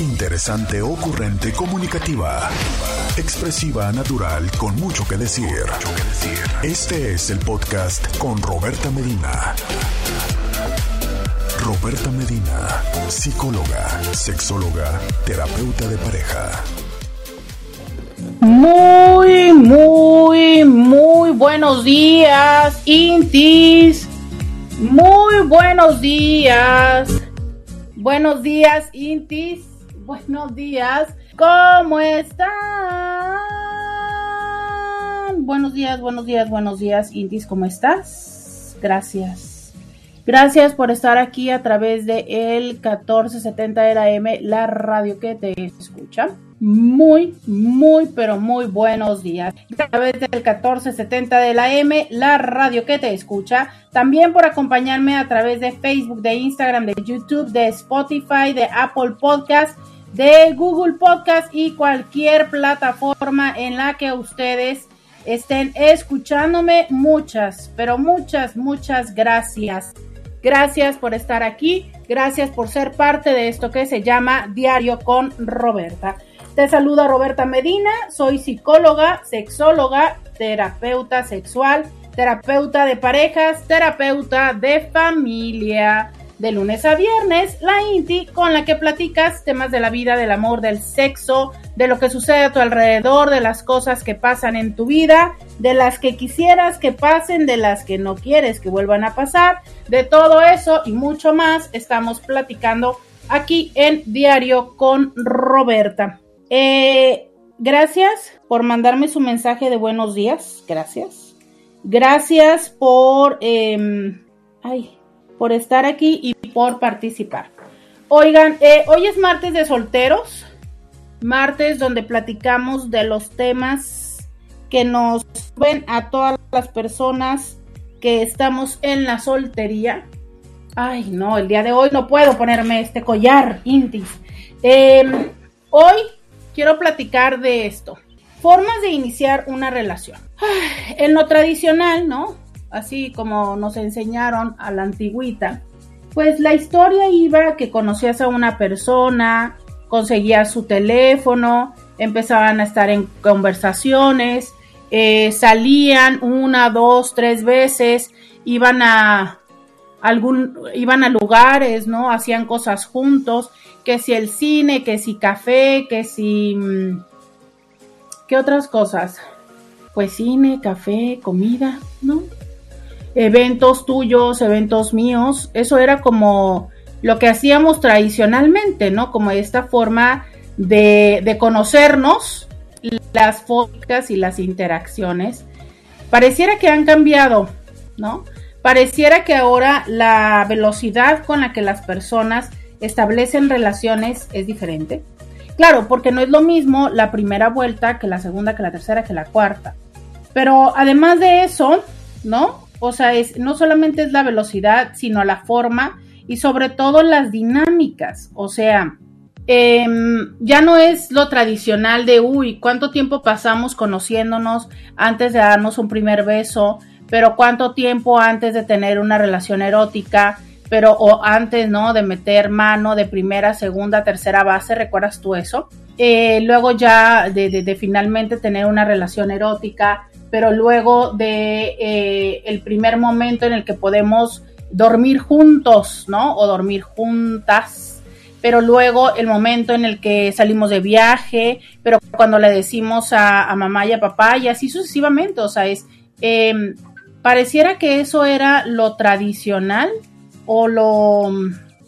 Interesante, ocurrente, comunicativa. Expresiva, natural, con mucho que decir. Este es el podcast con Roberta Medina. Roberta Medina, psicóloga, sexóloga, terapeuta de pareja. Muy, muy, muy buenos días, Intis. Muy buenos días. Buenos días, Intis. Buenos días. ¿Cómo están? Buenos días, buenos días, buenos días, Intis. ¿Cómo estás? Gracias. Gracias por estar aquí a través de el 1470 de la M, la radio que te escucha muy, muy, pero muy buenos días. A través del 1470 de la M, la radio que te escucha. También por acompañarme a través de Facebook, de Instagram, de YouTube, de Spotify, de Apple Podcast, de Google Podcast y cualquier plataforma en la que ustedes estén escuchándome. Muchas, pero muchas, muchas gracias. Gracias por estar aquí. Gracias por ser parte de esto que se llama Diario con Roberta. Te saluda Roberta Medina, soy psicóloga, sexóloga, terapeuta sexual, terapeuta de parejas, terapeuta de familia. De lunes a viernes, la INTI con la que platicas temas de la vida, del amor, del sexo, de lo que sucede a tu alrededor, de las cosas que pasan en tu vida, de las que quisieras que pasen, de las que no quieres que vuelvan a pasar, de todo eso y mucho más estamos platicando aquí en Diario con Roberta. Eh, gracias por mandarme su mensaje de buenos días. Gracias. Gracias por, em, ay, por estar aquí y por participar. Oigan, eh, hoy es martes de solteros. Martes donde platicamos de los temas que nos ven a todas las personas que estamos en la soltería. Ay, no, el día de hoy no puedo ponerme este collar, Intis. Em, hoy quiero platicar de esto. Formas de iniciar una relación. En lo tradicional, ¿no? Así como nos enseñaron a la antigüita, pues la historia iba que conocías a una persona, conseguías su teléfono, empezaban a estar en conversaciones, eh, salían una, dos, tres veces, iban a algún, iban a lugares, ¿no? Hacían cosas juntos que si el cine, que si café, que si... Mm, ¿Qué otras cosas? Pues cine, café, comida, ¿no? Eventos tuyos, eventos míos, eso era como lo que hacíamos tradicionalmente, ¿no? Como esta forma de, de conocernos, las fotos y las interacciones. Pareciera que han cambiado, ¿no? Pareciera que ahora la velocidad con la que las personas establecen relaciones es diferente. Claro, porque no es lo mismo la primera vuelta que la segunda, que la tercera, que la cuarta. Pero además de eso, ¿no? O sea, es, no solamente es la velocidad, sino la forma y sobre todo las dinámicas. O sea, em, ya no es lo tradicional de, uy, ¿cuánto tiempo pasamos conociéndonos antes de darnos un primer beso? Pero ¿cuánto tiempo antes de tener una relación erótica? pero o antes, ¿no? De meter mano de primera, segunda, tercera base, ¿recuerdas tú eso? Eh, luego ya de, finalmente tener una relación erótica, pero luego de eh, el primer momento en el que podemos dormir juntos, ¿no? O dormir juntas, pero luego el momento en el que salimos de viaje, pero cuando le decimos a, mamá y a papá y así sucesivamente, o sea, es, em, pareciera que eso era lo tradicional o lo,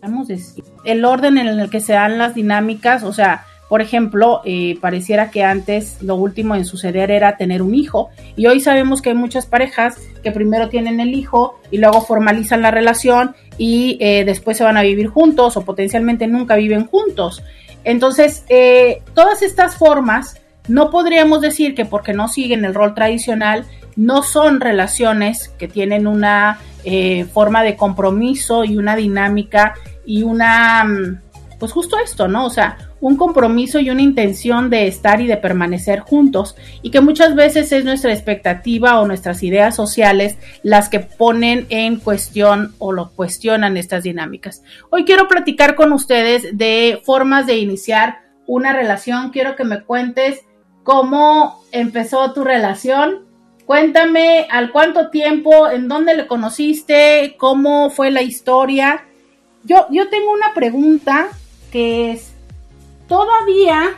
vamos a decir, el orden en el que se dan las dinámicas, o sea, por ejemplo, eh, pareciera que antes lo último en suceder era tener un hijo y hoy sabemos que hay muchas parejas que primero tienen el hijo y luego formalizan la relación y eh, después se van a vivir juntos o potencialmente nunca viven juntos. Entonces, eh, todas estas formas no podríamos decir que porque no siguen el rol tradicional no son relaciones que tienen una forma de compromiso y una dinámica y una, mm, pues justo esto, ¿no? O sea, un compromiso y una intención de estar y de permanecer juntos y que muchas veces es nuestra expectativa o nuestras ideas sociales las que ponen en cuestión o lo cuestionan estas dinámicas. Hoy quiero platicar con ustedes de formas de iniciar una relación. Quiero que me cuentes cómo empezó tu relación. Cuéntame al cuánto tiempo, en dónde le conociste, cómo fue la historia. Yo, yo tengo una pregunta que es, todavía,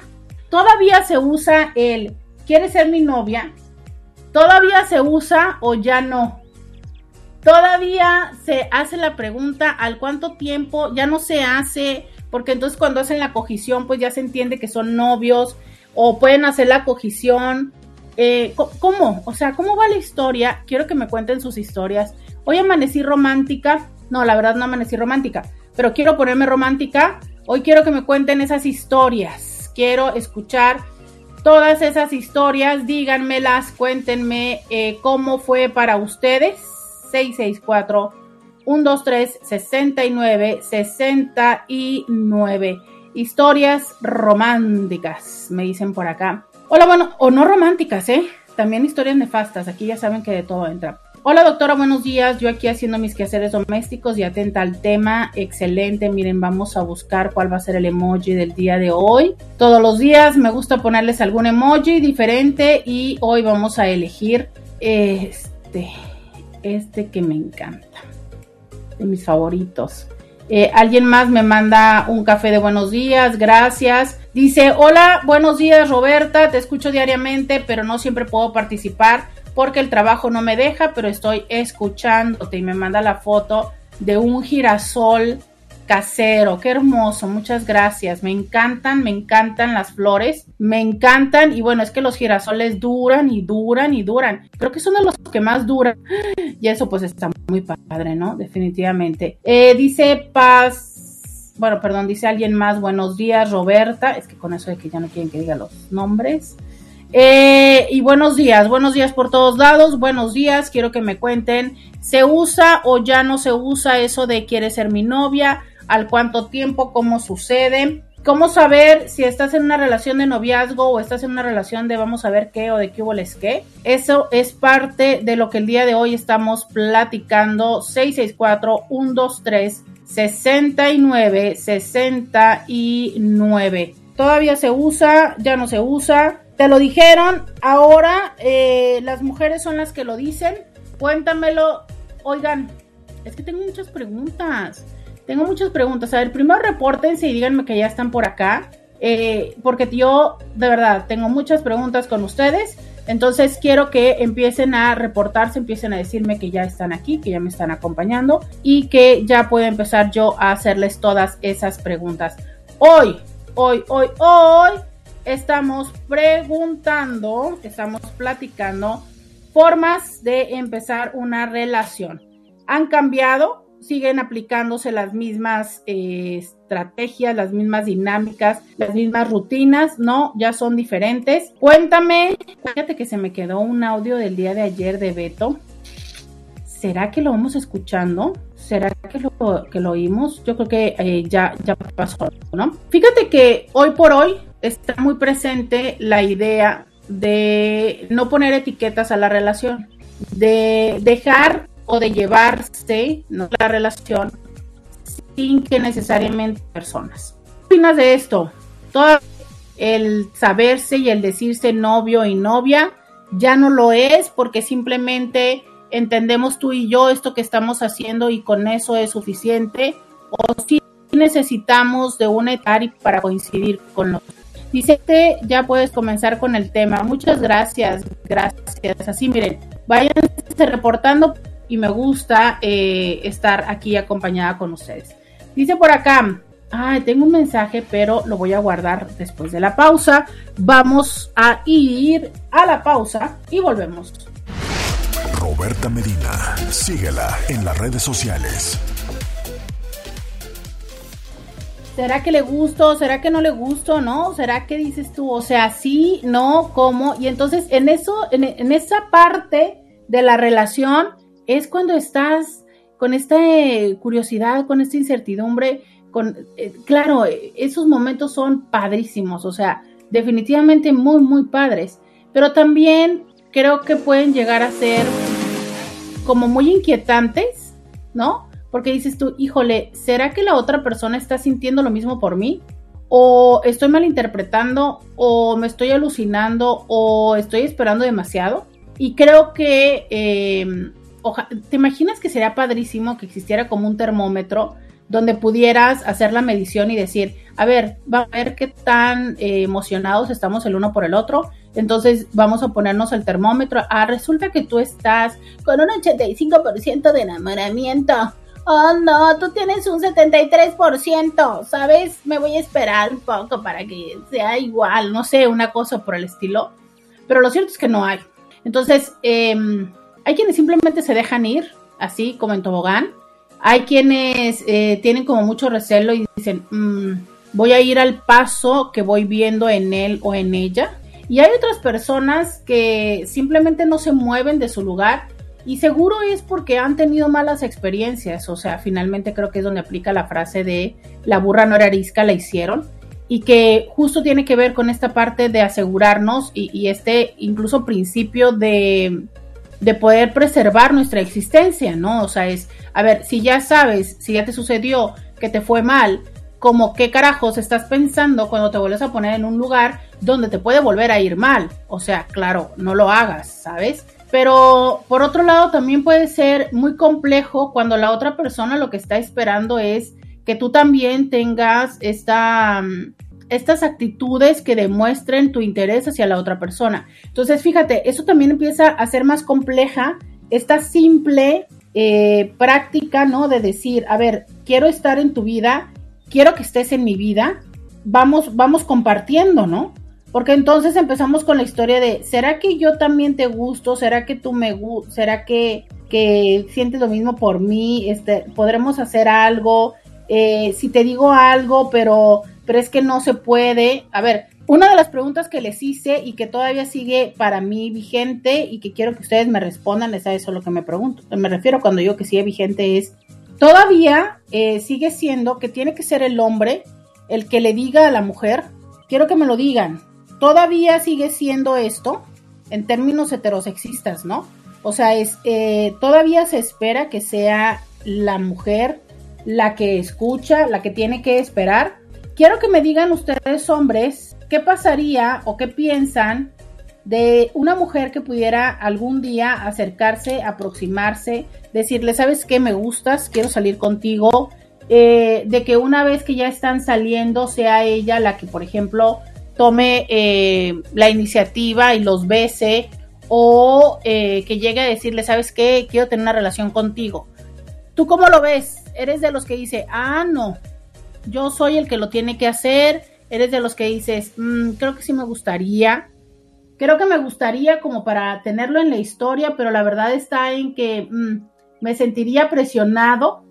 todavía se usa el, ¿quieres ser mi novia? ¿Todavía se usa o ya no? Todavía se hace la pregunta al cuánto tiempo, ya no se hace, porque entonces cuando hacen la cogición, pues ya se entiende que son novios o pueden hacer la cogición. Eh, ¿Cómo? O sea, ¿cómo va la historia? Quiero que me cuenten sus historias. Hoy amanecí romántica. No, la verdad no amanecí romántica, pero quiero ponerme romántica Hoy quiero que me cuenten esas historias. Quiero escuchar todas esas historias. Díganmelas, cuéntenme eh, cómo fue para ustedes. 664 123 69 69. Historias románticas, me dicen por acá. Hola, bueno, o no románticas, ¿eh? También historias nefastas. Aquí ya saben que de todo entra. Hola doctora, buenos días. Yo aquí haciendo mis quehaceres domésticos y atenta al tema. Excelente. Miren, vamos a buscar cuál va a ser el emoji del día de hoy. Todos los días me gusta ponerles algún emoji diferente y hoy vamos a elegir este, este que me encanta. De mis favoritos. Eh, alguien más me manda un café de buenos días, gracias. Dice, hola, buenos días Roberta, te escucho diariamente, pero no siempre puedo participar porque el trabajo no me deja, pero estoy escuchándote y me manda la foto de un girasol casero. Qué hermoso, muchas gracias. Me encantan, me encantan las flores, me encantan y bueno, es que los girasoles duran y duran y duran. Creo que son de los que más duran y eso pues está muy padre, ¿no? Definitivamente. Eh, dice Paz, bueno, perdón, dice alguien más, buenos días Roberta, es que con eso de que ya no quieren que diga los nombres. Eh, y buenos días, buenos días por todos lados, buenos días, quiero que me cuenten, ¿se usa o ya no se usa eso de quiere ser mi novia? ¿Al cuánto tiempo? ¿Cómo sucede? ¿Cómo saber si estás en una relación de noviazgo o estás en una relación de vamos a ver qué o de qué hubo les qué? Eso es parte de lo que el día de hoy estamos platicando. 664-123. 69 69 todavía se usa, ya no se usa, te lo dijeron, ahora eh, las mujeres son las que lo dicen. Cuéntamelo. Oigan, es que tengo muchas preguntas. Tengo muchas preguntas. A ver, primero repórtense y díganme que ya están por acá. Eh, porque yo, de verdad, tengo muchas preguntas con ustedes. Entonces quiero que empiecen a reportarse, empiecen a decirme que ya están aquí, que ya me están acompañando y que ya puedo empezar yo a hacerles todas esas preguntas. Hoy, hoy, hoy, hoy estamos preguntando, estamos platicando formas de empezar una relación. ¿Han cambiado? ¿Siguen aplicándose las mismas eh, estrategias, las mismas dinámicas, las mismas rutinas? No, ya son diferentes. Cuéntame, fíjate que se me quedó un audio del día de ayer de Beto. ¿Será que lo vamos escuchando? ¿Será que lo, oímos? Yo creo que eh, ya, ya pasó, ¿no? Fíjate que hoy por hoy está muy presente la idea de no poner etiquetas a la relación, de dejar o de llevarse la relación sin que necesariamente personas. ¿Qué opinas de esto? Todo el saberse y el decirse novio y novia ya no lo es porque simplemente entendemos tú y yo esto que estamos haciendo y con eso es suficiente o si necesitamos de una etapa para coincidir con los Dice que ya puedes comenzar con el tema. Muchas gracias, gracias. Así miren, váyanse reportando y me gusta eh, estar aquí acompañada con ustedes. Dice por acá, ay, tengo un mensaje, pero lo voy a guardar después de la pausa. Vamos a ir a la pausa y volvemos. Roberta Medina, síguela en las redes sociales. ¿Será que le gusto? ¿Será que no le gusto? ¿No? ¿Será que dices tú? O sea, sí, no, cómo. Y entonces en eso, en, esa parte de la relación es cuando estás con esta curiosidad, con esta incertidumbre, con, eh, claro, esos momentos son padrísimos, o sea, definitivamente muy, muy padres, pero también creo que pueden llegar a ser como muy inquietantes, ¿no? Porque dices tú, híjole, ¿será que la otra persona está sintiendo lo mismo por mí? ¿O estoy malinterpretando? ¿O me estoy alucinando? ¿O estoy esperando demasiado? Y creo que, eh, ¿te imaginas que sería padrísimo que existiera como un termómetro donde pudieras hacer la medición y decir, a ver, va a ver qué tan eh, emocionados estamos el uno por el otro? Entonces vamos a ponernos el termómetro. Ah, resulta que tú estás con un 85% de enamoramiento. Oh, no, tú tienes un 73%, ¿sabes? Me voy a esperar un poco para que sea igual, no sé, una cosa por el estilo. Pero lo cierto es que no hay. Entonces, em, hay quienes simplemente se dejan ir, así como en tobogán. Hay quienes eh, tienen como mucho recelo y dicen, mm, voy a ir al paso que voy viendo en él o en ella. Y hay otras personas que simplemente no se mueven de su lugar y seguro es porque han tenido malas experiencias. O sea, finalmente creo que es donde aplica la frase de la burra no era arisca, la hicieron. Y que justo tiene que ver con esta parte de asegurarnos y, este incluso principio de, de poder preservar nuestra existencia, ¿no? O sea, es, a ver, si ya sabes, si ya te sucedió que te fue mal, como qué carajos estás pensando cuando te vuelves a poner en un lugar donde te puede volver a ir mal. O sea, claro, no lo hagas, ¿sabes? Pero por otro lado también puede ser muy complejo cuando la otra persona lo que está esperando es que tú también tengas mm, estas actitudes que demuestren tu interés hacia la otra persona. Entonces, fíjate, eso también empieza a ser más compleja esta simple eh, práctica, ¿no? De decir, a ver, quiero estar en tu vida, quiero que estés en mi vida, vamos, vamos compartiendo, ¿no? Porque entonces empezamos con la historia de, ¿será que yo también te gusto? ¿Será que tú me gustas? ¿Será que, que, sientes lo mismo por mí? Este, ¿Podremos hacer algo? Eh, si te digo algo, pero, pero es que no se puede. A ver, una de las preguntas que les hice y que todavía sigue para mí vigente y que quiero que ustedes me respondan es a eso lo que me pregunto. Me refiero cuando digo que sigue vigente es, todavía eh, sigue siendo que tiene que ser el hombre el que le diga a la mujer, quiero que me lo digan, todavía sigue siendo esto en términos heterosexistas, ¿no? O sea, es, eh, todavía se espera que sea la mujer la que escucha, la que tiene que esperar. Quiero que me digan ustedes, hombres, qué pasaría o qué piensan de una mujer que pudiera algún día acercarse, aproximarse, decirle, ¿sabes qué? Me gustas, quiero salir contigo. Eh, de que una vez que ya están saliendo, sea ella la que, por ejemplo, tome eh, la iniciativa y los bese, o eh, que llegue a decirle, ¿sabes qué? Quiero tener una relación contigo. ¿Tú cómo lo ves? ¿Eres de los que dice, ah, no, yo soy el que lo tiene que hacer? ¿Eres de los que dices, mm, creo que sí me gustaría? Creo que me gustaría como para tenerlo en la historia, pero la verdad está en que mm, me sentiría presionado,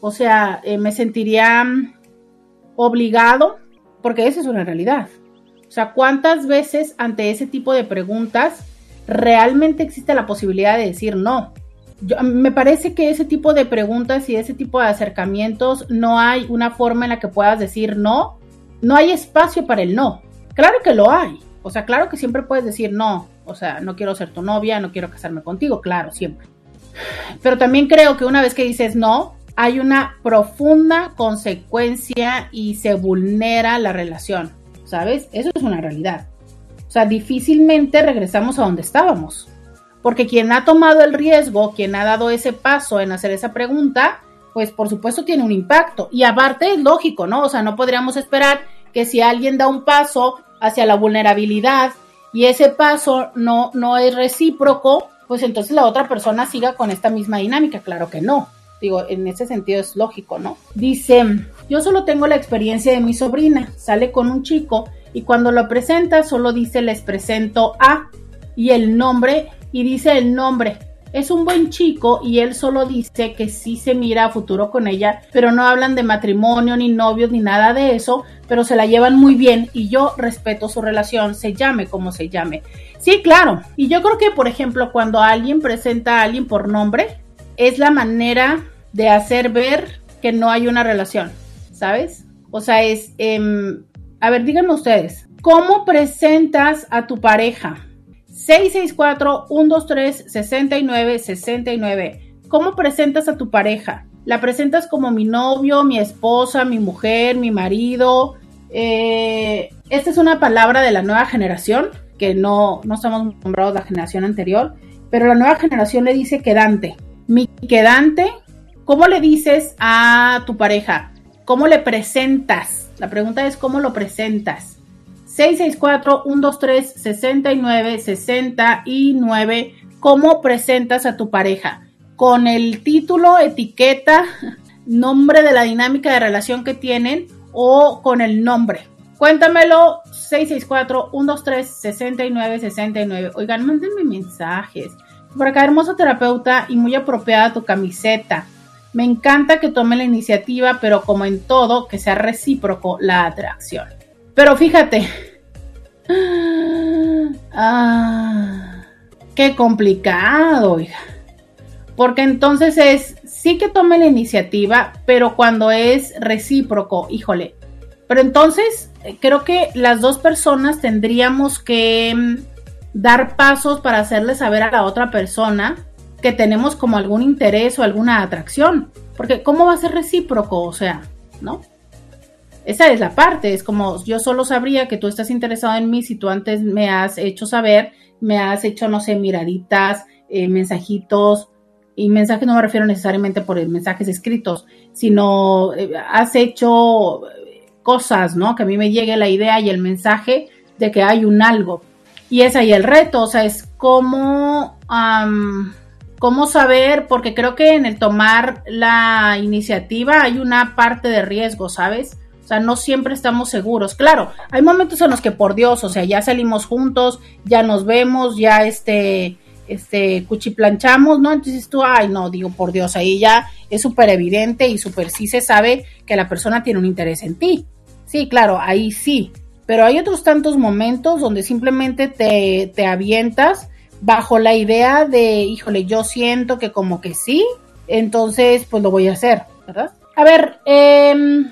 o sea, eh, me sentiría mm, obligado, porque esa es una realidad. O sea, ¿cuántas veces ante ese tipo de preguntas realmente existe la posibilidad de decir no? me parece que ese tipo de preguntas y ese tipo de acercamientos no hay una forma en la que puedas decir no. No hay espacio para el no. Claro que lo hay. O sea, claro que siempre puedes decir no. O sea, no quiero ser tu novia, no quiero casarme contigo. Claro, siempre. Pero también creo que una vez que dices no, hay una profunda consecuencia y se vulnera la relación. ¿Sabes? Eso es una realidad. O sea, difícilmente regresamos a donde estábamos. Porque quien ha tomado el riesgo, quien ha dado ese paso en hacer esa pregunta, pues por supuesto tiene un impacto. Y aparte es lógico, ¿no? O sea, no podríamos esperar que si alguien da un paso hacia la vulnerabilidad y ese paso no, no es recíproco, pues entonces la otra persona siga con esta misma dinámica. Claro que no. Digo, en ese sentido es lógico, ¿no? Dice, yo solo tengo la experiencia de mi sobrina, sale con un chico y cuando lo presenta solo dice les presento a y el nombre y dice el nombre. Es un buen chico y él solo dice que sí se mira a futuro con ella, pero no hablan de matrimonio ni novios ni nada de eso, pero se la llevan muy bien y yo respeto su relación, se llame como se llame. Sí, claro. Y yo creo que, por ejemplo, cuando alguien presenta a alguien por nombre, es la manera de hacer ver que no hay una relación. ¿Sabes? O sea, es, em, a ver, díganme ustedes, ¿cómo presentas a tu pareja? 664-123-6969. ¿Cómo presentas a tu pareja? ¿La presentas como mi novio, mi esposa, mi mujer, mi marido? Eh, esta es una palabra de la nueva generación, que no, no estamos nombrados la generación anterior, pero la nueva generación le dice quedante. Mi quedante, ¿cómo le dices a tu pareja? ¿Cómo le presentas? La pregunta es cómo lo presentas. 664-123-6969. ¿Cómo presentas a tu pareja? Con el título, etiqueta, nombre de la dinámica de relación que tienen o con el nombre. Cuéntamelo 664-123-6969. Oigan, mándenme mensajes. Por acá, hermosa terapeuta y muy apropiada tu camiseta. Me encanta que tome la iniciativa, pero como en todo, que sea recíproco la atracción. Pero fíjate. Ah, qué complicado, hija. Porque entonces es, sí que tome la iniciativa, pero cuando es recíproco, híjole. Pero entonces eh, creo que las dos personas tendríamos que mm, dar pasos para hacerle saber a la otra persona que tenemos como algún interés o alguna atracción. Porque ¿cómo va a ser recíproco? O sea, ¿no? Esa es la parte, es como yo solo sabría que tú estás interesado en mí si tú antes me has hecho saber, me has hecho, no sé, miraditas, eh, mensajitos, y mensajes no me refiero necesariamente por mensajes escritos, sino eh, has hecho cosas, ¿no? Que a mí me llegue la idea y el mensaje de que hay un algo. Y es ahí el reto, o sea, es cómo cómo saber, porque creo que en el tomar la iniciativa hay una parte de riesgo, ¿sabes? O sea, no siempre estamos seguros. Claro, hay momentos en los que por Dios, o sea, ya salimos juntos, ya nos vemos, ya este, este, cuchiplanchamos, ¿no? Entonces tú, ay, no, digo, por Dios, ahí ya es súper evidente y súper sí se sabe que la persona tiene un interés en ti. Sí, claro, ahí sí. Pero hay otros tantos momentos donde simplemente te, te avientas bajo la idea de, híjole, yo siento que como que sí, entonces pues lo voy a hacer, ¿verdad? A ver, em,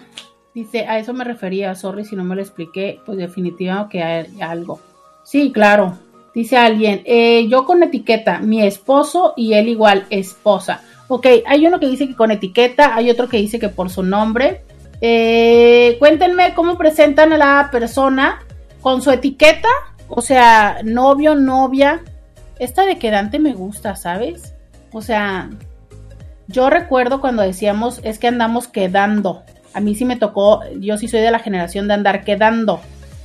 dice, a eso me refería, sorry si no me lo expliqué, pues definitivamente que hay algo. Sí, claro, dice alguien, eh, yo con etiqueta, mi esposo y él igual, esposa. Ok, hay uno que dice que con etiqueta, hay otro que dice que por su nombre. Eh, cuéntenme cómo presentan a la persona con su etiqueta, o sea, novio, novia, esta de quedante me gusta, ¿sabes? O sea, yo recuerdo cuando decíamos es que andamos quedando. A mí sí me tocó, yo sí soy de la generación de andar quedando,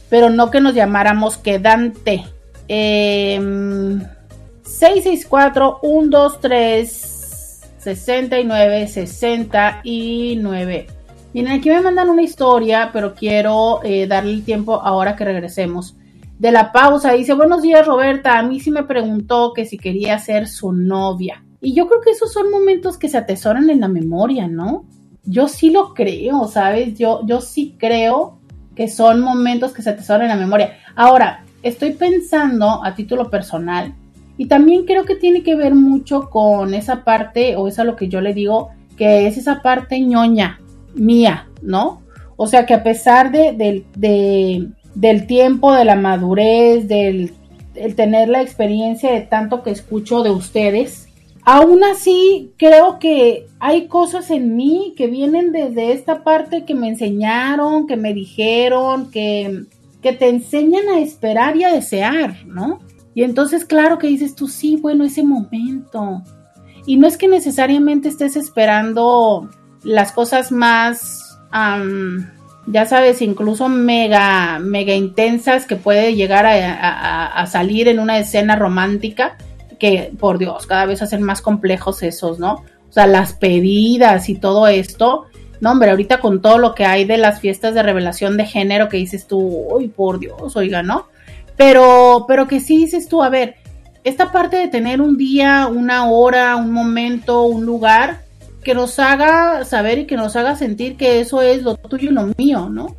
pero no que nos llamáramos quedante. Eh, 664 123 69 69. Miren, aquí me mandan una historia, pero quiero eh, darle el tiempo ahora que regresemos de la pausa. Dice, buenos días Roberta, a mí sí me preguntó que si quería ser su novia. Y yo creo que esos son momentos que se atesoran en la memoria, ¿no? Yo sí lo creo, ¿sabes? Yo, yo sí creo que son momentos que se atesoran en la memoria. Ahora, estoy pensando a título personal y también creo que tiene que ver mucho con esa parte, o es a lo que yo le digo, que es esa parte ñoña mía, ¿no? O sea que a pesar de, de del tiempo, de la madurez, del el tener la experiencia de tanto que escucho de ustedes. Aún así, creo que hay cosas en mí que vienen desde esta parte que me enseñaron, que me dijeron, que, que te enseñan a esperar y a desear, ¿no? Y entonces, claro que dices tú, sí, bueno, ese momento. Y no es que necesariamente estés esperando las cosas más ya sabes, incluso mega, mega intensas que puede llegar a, salir en una escena romántica, que por Dios, cada vez hacen más complejos esos, ¿no? O sea, las pedidas y todo esto. No, hombre, ahorita con todo lo que hay de las fiestas de revelación de género que dices tú, uy, por Dios, oiga, ¿no? Pero, pero que sí dices tú, a ver, esta parte de tener un día, una hora, un momento, un lugar, que nos haga saber y que nos haga sentir que eso es lo tuyo y lo mío, ¿no?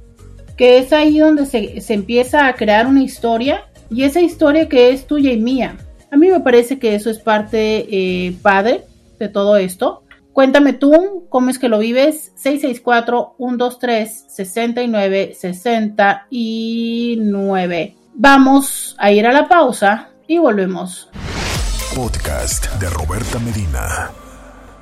Que es ahí donde se, empieza a crear una historia y esa historia que es tuya y mía. A mí me parece que eso es parte eh, padre de todo esto. Cuéntame tú cómo es que lo vives. 664-123-69-69. Vamos a ir a la pausa y volvemos. Podcast de Roberta Medina.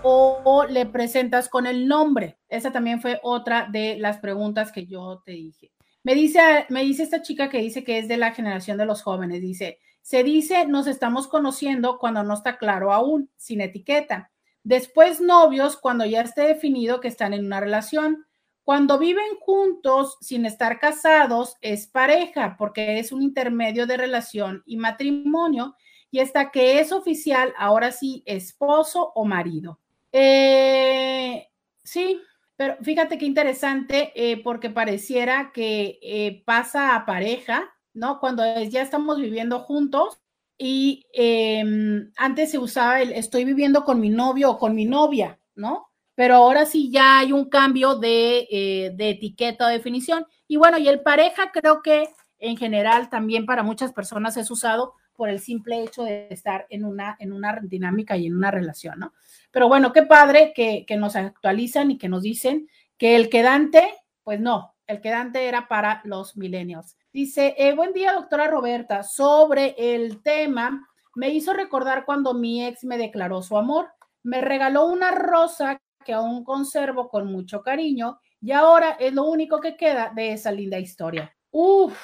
O, le presentas con el nombre. Esa también fue otra de las preguntas que yo te dije. Me dice, me dice esta chica que dice que es de la generación de los jóvenes. Dice, se dice nos estamos conociendo cuando no está claro aún, sin etiqueta. Después novios cuando ya esté definido que están en una relación. Cuando viven juntos sin estar casados es pareja porque es un intermedio de relación y matrimonio y hasta que es oficial, ahora sí, esposo o marido. Eh, sí, pero fíjate qué interesante eh, porque pareciera que eh, pasa a pareja, ¿no? Cuando ya estamos viviendo juntos y em, antes se usaba el estoy viviendo con mi novio o con mi novia, ¿no? Pero ahora sí ya hay un cambio de, de etiqueta o definición. Y bueno, y el pareja creo que en general también para muchas personas es usado por el simple hecho de estar en una, en una dinámica y en una relación, ¿no? Pero bueno, qué padre que, que nos actualizan y que nos dicen que el quedante, pues no, el quedante era para los millennials. Dice, eh, buen día, doctora Roberta. Sobre el tema, me hizo recordar cuando mi ex me declaró su amor. Me regaló una rosa que aún conservo con mucho cariño y ahora es lo único que queda de esa linda historia. Uf.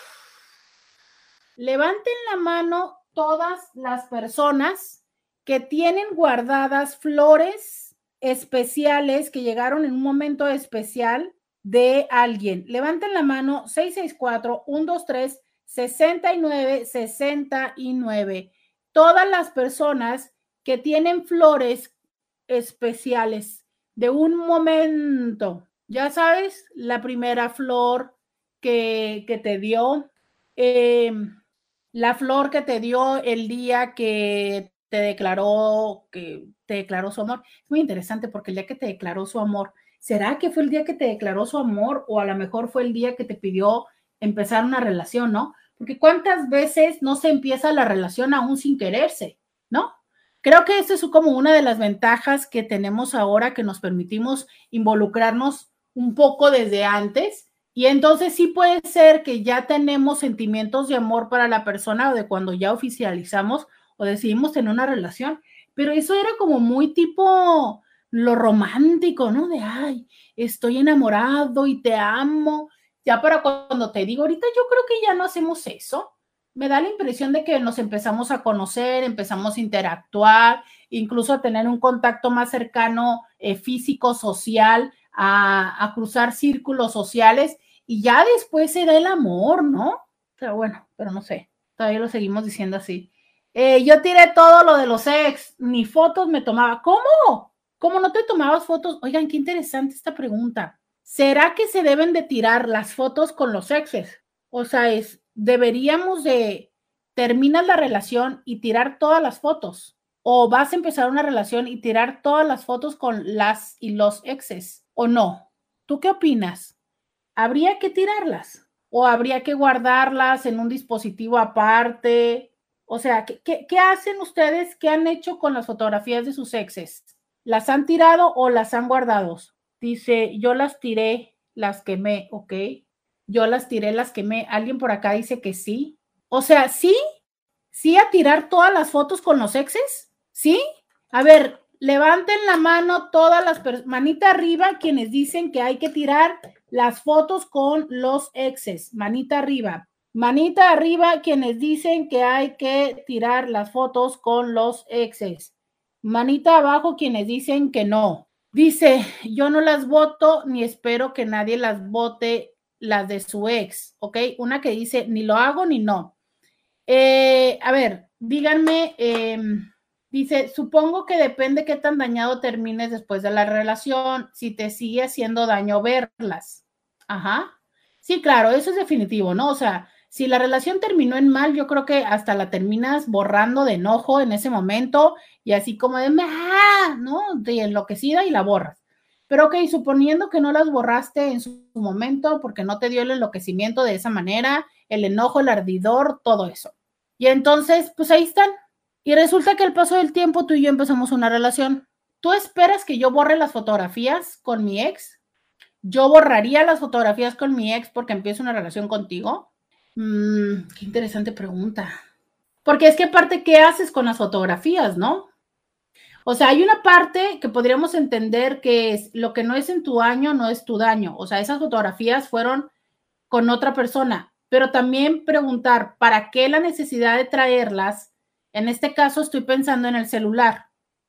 Levanten la mano todas las personas que tienen guardadas flores especiales que llegaron en un momento especial de alguien. Levanten la mano 664-123-6969. Todas las personas que tienen flores especiales de un momento. Ya sabes, la primera flor que, que te dio, eh, la flor que te dio el día que te declaró, que te declaró su amor. Es muy interesante porque el día que te declaró su amor, ¿será que fue el día que te declaró su amor o a lo mejor fue el día que te pidió empezar una relación, ¿no? Porque cuántas veces no se empieza la relación aún sin quererse, ¿no? Creo que esto es como una de las ventajas que tenemos ahora que nos permitimos involucrarnos un poco desde antes. Y entonces sí puede ser que ya tenemos sentimientos de amor para la persona o de cuando ya oficializamos o decidimos tener una relación. Pero eso era como muy tipo lo romántico, ¿no? De, ay, estoy enamorado y te amo. Ya para cuando te digo, ahorita yo creo que ya no hacemos eso. Me da la impresión de que nos empezamos a conocer, empezamos a interactuar, incluso a tener un contacto más cercano eh, físico, social, a, cruzar círculos sociales y ya después se da el amor, ¿no? Pero bueno, pero no sé, todavía lo seguimos diciendo así. Eh, yo tiré todo lo de los ex, ni fotos me tomaba. ¿Cómo? ¿Cómo no te tomabas fotos? Oigan, qué interesante esta pregunta. ¿Será que se deben de tirar las fotos con los exes? O sea, es, deberíamos de terminar la relación y tirar todas las fotos. O vas a empezar una relación y tirar todas las fotos con las y los exes. ¿O no? ¿Tú qué opinas? ¿Habría que tirarlas? ¿O habría que guardarlas en un dispositivo aparte? O sea, ¿qué, hacen ustedes? ¿Qué han hecho con las fotografías de sus exes? ¿Las han tirado o las han guardado? Dice, yo las tiré, las quemé, ¿ok? Yo las tiré, las quemé. Alguien por acá dice que sí. O sea, sí, sí a tirar todas las fotos con los exes, ¿sí? A ver, levanten la mano todas las personas, manita arriba quienes dicen que hay que tirar las fotos con los exes, manita arriba. Manita arriba quienes dicen que hay que tirar las fotos con los exes. Manita abajo quienes dicen que no. Dice, yo no las voto ni espero que nadie las vote las de su ex, ¿ok? Una que dice, ni lo hago ni no. Eh, a ver, díganme, em, dice, supongo que depende qué tan dañado termines después de la relación, si te sigue haciendo daño verlas. Ajá. Sí, claro, eso es definitivo, ¿no? O sea, si la relación terminó en mal, yo creo que hasta la terminas borrando de enojo en ese momento y así como de, ¡ah! ¿no? De enloquecida y la borras. Pero ok, suponiendo que no las borraste en su momento porque no te dio el enloquecimiento de esa manera, el enojo, el ardidor, todo eso. Y entonces, pues ahí están. Y resulta que al paso del tiempo tú y yo empezamos una relación. ¿tú esperas que yo borre las fotografías con mi ex? ¿Yo borraría las fotografías con mi ex porque empiezo una relación contigo? Mm, qué interesante pregunta. Porque es que aparte, ¿qué haces con las fotografías, no? O sea, hay una parte que podríamos entender que es lo que no es en tu año no es tu daño. O sea, esas fotografías fueron con otra persona, pero también preguntar, ¿para qué la necesidad de traerlas? En este caso estoy pensando en el celular.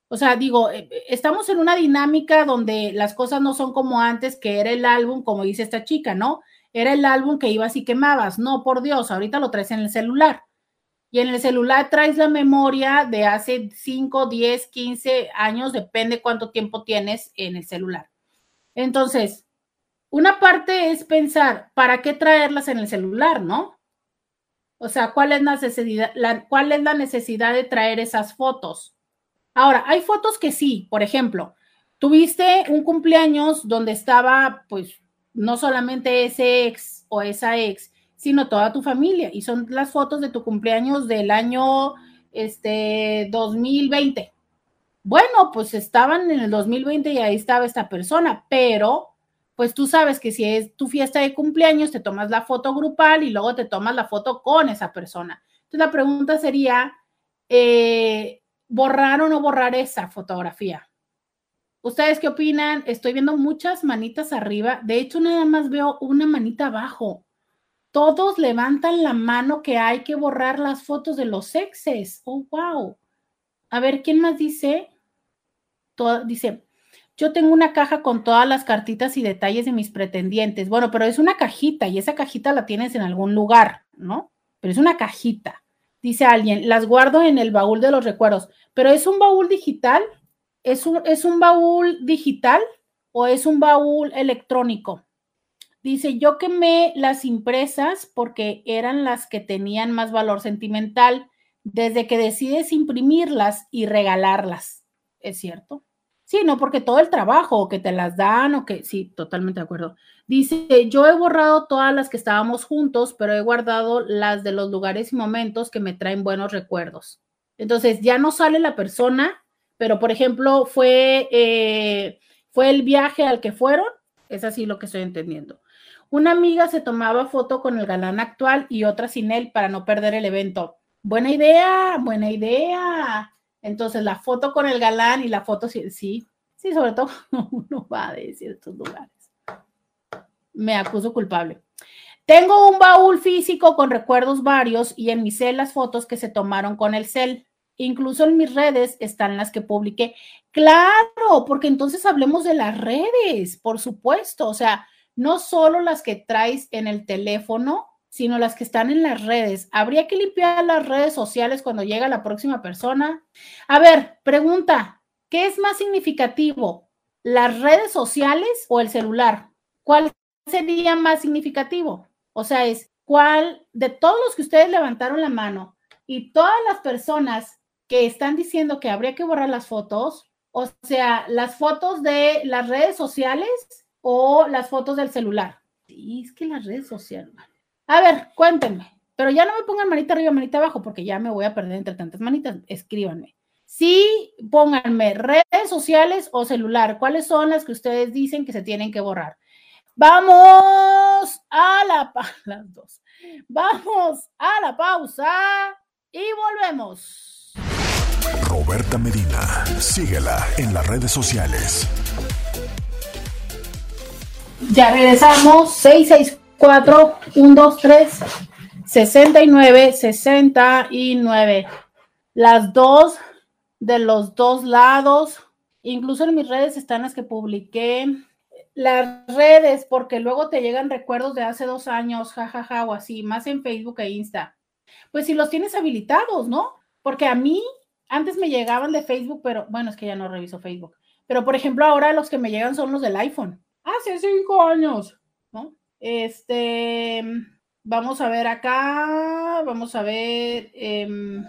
O sea, digo, eh, estamos en una dinámica donde las cosas no son como antes, que era el álbum, como dice esta chica, ¿no? Era el álbum que ibas y quemabas. No, por Dios, ahorita lo traes en el celular y en el celular traes la memoria de hace 5, 10, 15 años, depende cuánto tiempo tienes en el celular. Entonces, una parte es pensar, ¿para qué traerlas en el celular, no? O sea, ¿cuál es, la necesidad, ¿cuál es la necesidad de traer esas fotos? Ahora, hay fotos que sí, por ejemplo, tuviste un cumpleaños donde estaba, pues, no solamente ese ex o esa ex, sino toda tu familia. Y son las fotos de tu cumpleaños del año este, 2020. Bueno, pues estaban en el 2020 y ahí estaba esta persona, pero pues tú sabes que si es tu fiesta de cumpleaños, te tomas la foto grupal y luego te tomas la foto con esa persona. Entonces la pregunta sería, eh, ¿borrar o no borrar esa fotografía? ¿Ustedes qué opinan? Estoy viendo muchas manitas arriba. De hecho, nada más veo una manita abajo todos levantan la mano que hay que borrar las fotos de los exes. Oh, wow. A ver, ¿quién más dice? dice, yo tengo una caja con todas las cartitas y detalles de mis pretendientes. Bueno, pero es una cajita y esa cajita la tienes en algún lugar, ¿no? Pero es una cajita. Dice alguien, las guardo en el baúl de los recuerdos. Pero es un baúl digital. ¿Es un, es un baúl digital o es un baúl electrónico? Dice, yo quemé las impresas porque eran las que tenían más valor sentimental desde que decides imprimirlas y regalarlas. ¿Es cierto? Sí, no, porque todo el trabajo que te las dan o que, sí, totalmente de acuerdo. Dice, yo he borrado todas las que estábamos juntos, pero he guardado las de los lugares y momentos que me traen buenos recuerdos. Entonces, ya no sale la persona, pero por ejemplo, fue, eh, fue el viaje al que fueron, es así lo que estoy entendiendo. Una amiga se tomaba foto con el galán actual y otra sin él para no perder el evento. Buena idea, buena idea. Entonces, la foto con el galán y la foto, sí, sí, sí sobre todo uno va de ciertos lugares. Me acuso culpable. Tengo un baúl físico con recuerdos varios y en mi cel las fotos que se tomaron con el cel. Incluso en mis redes están las que publiqué. Claro, porque entonces hablemos de las redes, por supuesto. O sea, no solo las que traes en el teléfono, sino las que están en las redes. ¿Habría que limpiar las redes sociales cuando llega la próxima persona? A ver, pregunta, ¿qué es más significativo? ¿Las redes sociales o el celular? ¿Cuál sería más significativo? O sea, es cuál de todos los que ustedes levantaron la mano y todas las personas que están diciendo que habría que borrar las fotos, o sea, las fotos de las redes sociales o las fotos del celular. Sí, es que las redes sociales. A ver, cuéntenme. Pero ya no me pongan manita arriba, manita abajo, porque ya me voy a perder entre tantas manitas. Escríbanme. Sí, pónganme redes sociales o celular. ¿Cuáles son las que ustedes dicen que se tienen que borrar? Vamos a la las dos. Vamos a la pausa y volvemos. Roberta Medina, síguela en las redes sociales. Ya regresamos. 664 123 69 69. Las dos de los dos lados. Incluso en mis redes están las que publiqué. Las redes, porque luego te llegan recuerdos de hace dos años, jajaja, o así, más en Facebook e Insta. Pues si los tienes habilitados, ¿no? Porque a mí antes me llegaban de Facebook, pero bueno, es que ya no reviso Facebook. Pero por ejemplo, ahora los que me llegan son los del iPhone hace cinco años, ¿no? Este, vamos a ver acá, vamos a ver. Em,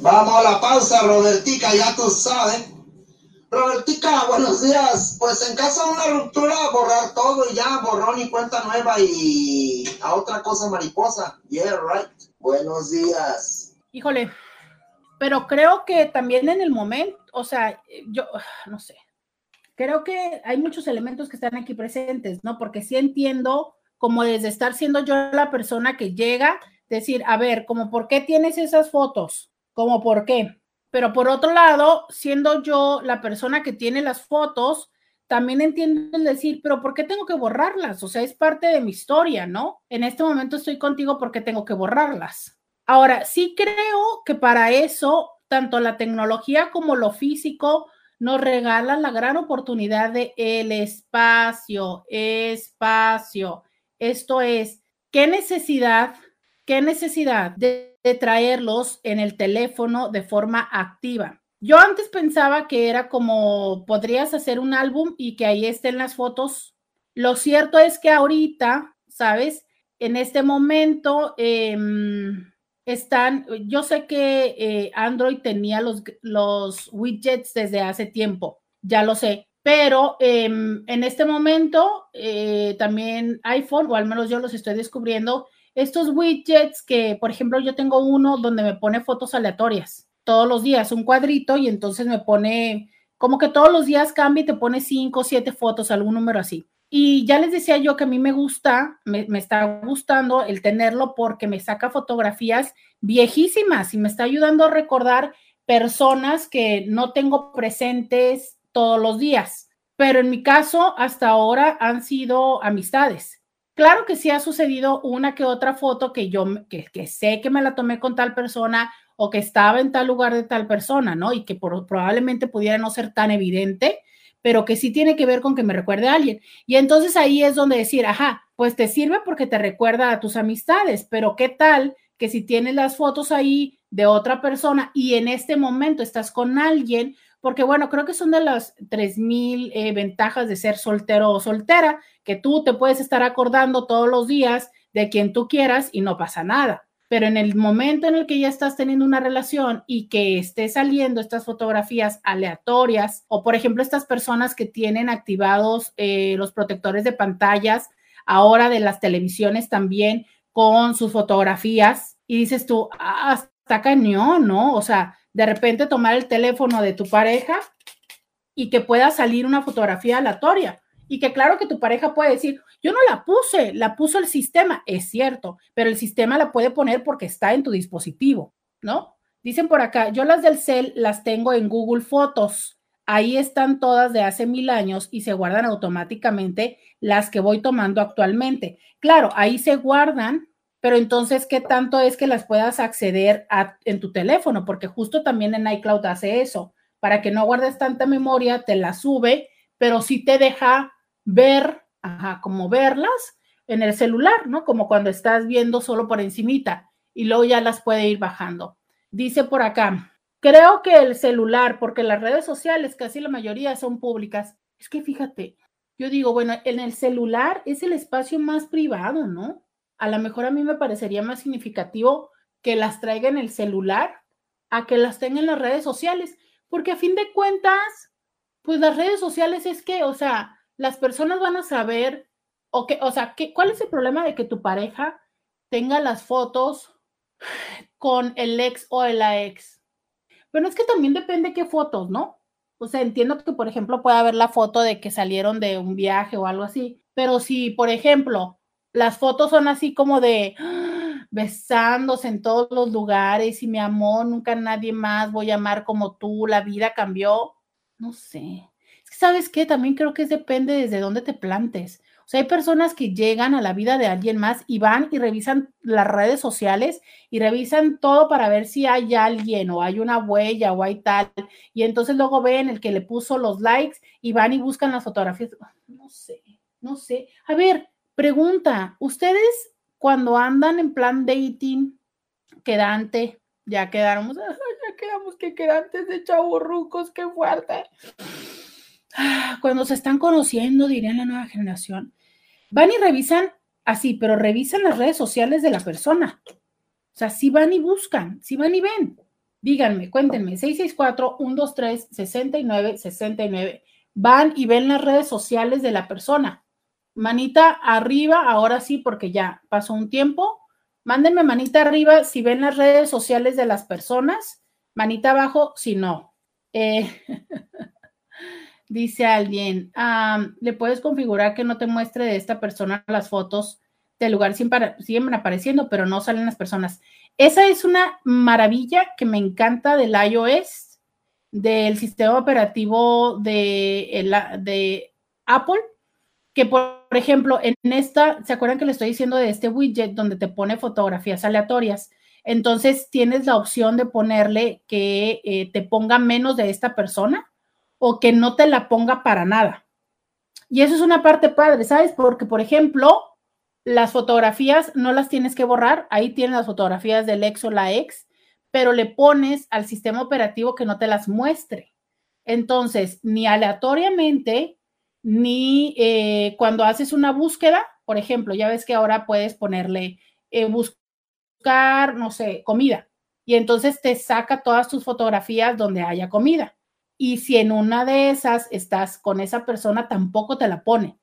vamos a la pausa, Robertica, ya tú sabes. Robertica, buenos días. Pues en caso de una ruptura, borrar todo y ya, borrón y cuenta nueva y a otra cosa mariposa. Yeah, right. Buenos días. Híjole, pero creo que también en el momento, o sea, yo no sé, creo que hay muchos elementos que están aquí presentes, ¿no? Porque sí entiendo como desde estar siendo yo la persona que llega, decir, a ver, como por qué tienes esas fotos, como por qué. Pero por otro lado, siendo yo la persona que tiene las fotos, también entiendo el decir, pero ¿por qué tengo que borrarlas? O sea, es parte de mi historia, ¿no? En este momento estoy contigo porque tengo que borrarlas. Ahora, sí creo que para eso, tanto la tecnología como lo físico nos regalan la gran oportunidad de el espacio, espacio. Esto es, ¿qué necesidad, qué necesidad de, traerlos en el teléfono de forma activa? Yo antes pensaba que era como podrías hacer un álbum y que ahí estén las fotos. Lo cierto es que ahorita, ¿sabes? En este momento em, están, yo sé que eh, Android tenía los, widgets desde hace tiempo, ya lo sé, pero em, en este momento eh, también iPhone, o al menos yo los estoy descubriendo, estos widgets que, por ejemplo, yo tengo uno donde me pone fotos aleatorias todos los días un cuadrito y entonces me pone, como que todos los días cambia y te pone cinco o siete fotos, algún número así. Y ya les decía yo que a mí me gusta, me, está gustando el tenerlo porque me saca fotografías viejísimas y me está ayudando a recordar personas que no tengo presentes todos los días. Pero en mi caso, hasta ahora han sido amistades. Claro que sí ha sucedido una que otra foto que yo, que, sé que me la tomé con tal persona o que estaba en tal lugar de tal persona, ¿no? Y que probablemente pudiera no ser tan evidente, pero que sí tiene que ver con que me recuerde a alguien. Y entonces ahí es donde decir, ajá, pues te sirve porque te recuerda a tus amistades, pero ¿qué tal que si tienes las fotos ahí de otra persona y en este momento estás con alguien? Porque bueno, creo que son de las 3.000 eh, ventajas de ser soltero o soltera, que tú te puedes estar acordando todos los días de quien tú quieras y no pasa nada pero en el momento en el que ya estás teniendo una relación y que esté saliendo estas fotografías aleatorias, o por ejemplo estas personas que tienen activados eh, los protectores de pantallas, ahora de las televisiones también, con sus fotografías, y dices tú, ah, está cañón, ¿no? O sea, de repente tomar el teléfono de tu pareja y que pueda salir una fotografía aleatoria y que claro que tu pareja puede decir, yo no la puse, la puso el sistema, es cierto, pero el sistema la puede poner porque está en tu dispositivo, ¿no? Dicen por acá, yo las del cel las tengo en Google Fotos. Ahí están todas de hace mil años y se guardan automáticamente las que voy tomando actualmente. Claro, ahí se guardan, pero entonces, ¿qué tanto es que las puedas acceder en tu teléfono? Porque justo también en iCloud hace eso. Para que no guardes tanta memoria, te la sube, pero sí te deja ver, ajá, como verlas en el celular, ¿no? Como cuando estás viendo solo por encimita y luego ya las puede ir bajando. Dice por acá, creo que el celular, porque las redes sociales, casi la mayoría son públicas, es que fíjate, yo digo, bueno, en el celular es el espacio más privado, ¿no? A lo mejor a mí me parecería más significativo que las traiga en el celular a que las tenga en las redes sociales, porque a fin de cuentas, pues las redes sociales es que, o sea, las personas van a saber, o, que, o sea, ¿qué, ¿cuál es el problema de que tu pareja tenga las fotos con el ex o la ex? Pero es que también depende qué fotos, ¿no? O sea, entiendo que, por ejemplo, puede haber la foto de que salieron de un viaje o algo así, pero si, por ejemplo, las fotos son así como de besándose en todos los lugares y mi amor, nunca nadie más voy a amar como tú, la vida cambió, no sé. ¿Sabes qué? También creo que depende desde dónde te plantes. O sea, hay personas que llegan a la vida de alguien más y van y revisan las redes sociales y revisan todo para ver si hay alguien o hay una huella o hay tal. Y entonces luego ven el que le puso los likes y van y buscan las fotografías. No sé, no sé. A ver, pregunta, ¿ustedes cuando andan en plan dating, quedante, ya quedaron, ya quedamos que quedantes de chaburrucos, qué fuerte cuando se están conociendo, dirían la nueva generación, van y revisan así, pero revisan las redes sociales de la persona. O sea, si van y buscan, si van y ven. Díganme, cuéntenme, 664-123-6969. Van y ven las redes sociales de la persona. Manita arriba, ahora sí, porque ya pasó un tiempo. Mándenme manita arriba si ven las redes sociales de las personas Manita abajo si no. Eh, dice alguien, le puedes configurar que no te muestre de esta persona las fotos del lugar siempre, siguen apareciendo, pero no salen las personas. Esa es una maravilla que me encanta del iOS, del sistema operativo de, de Apple, que por ejemplo, en esta, ¿se acuerdan que le estoy diciendo de este widget donde te pone fotografías aleatorias? Entonces tienes la opción de ponerle que eh, te ponga menos de esta persona o que no te la ponga para nada. Y eso es una parte padre, ¿sabes? Porque, por ejemplo, las fotografías no las tienes que borrar, ahí tienes las fotografías del ex o la ex, pero le pones al sistema operativo que no te las muestre. Entonces, ni aleatoriamente, ni eh, cuando haces una búsqueda, por ejemplo, ya ves que ahora puedes ponerle eh, buscar, no sé, comida, y entonces te saca todas tus fotografías donde haya comida. Y si en una de esas estás con esa persona, tampoco te la pone.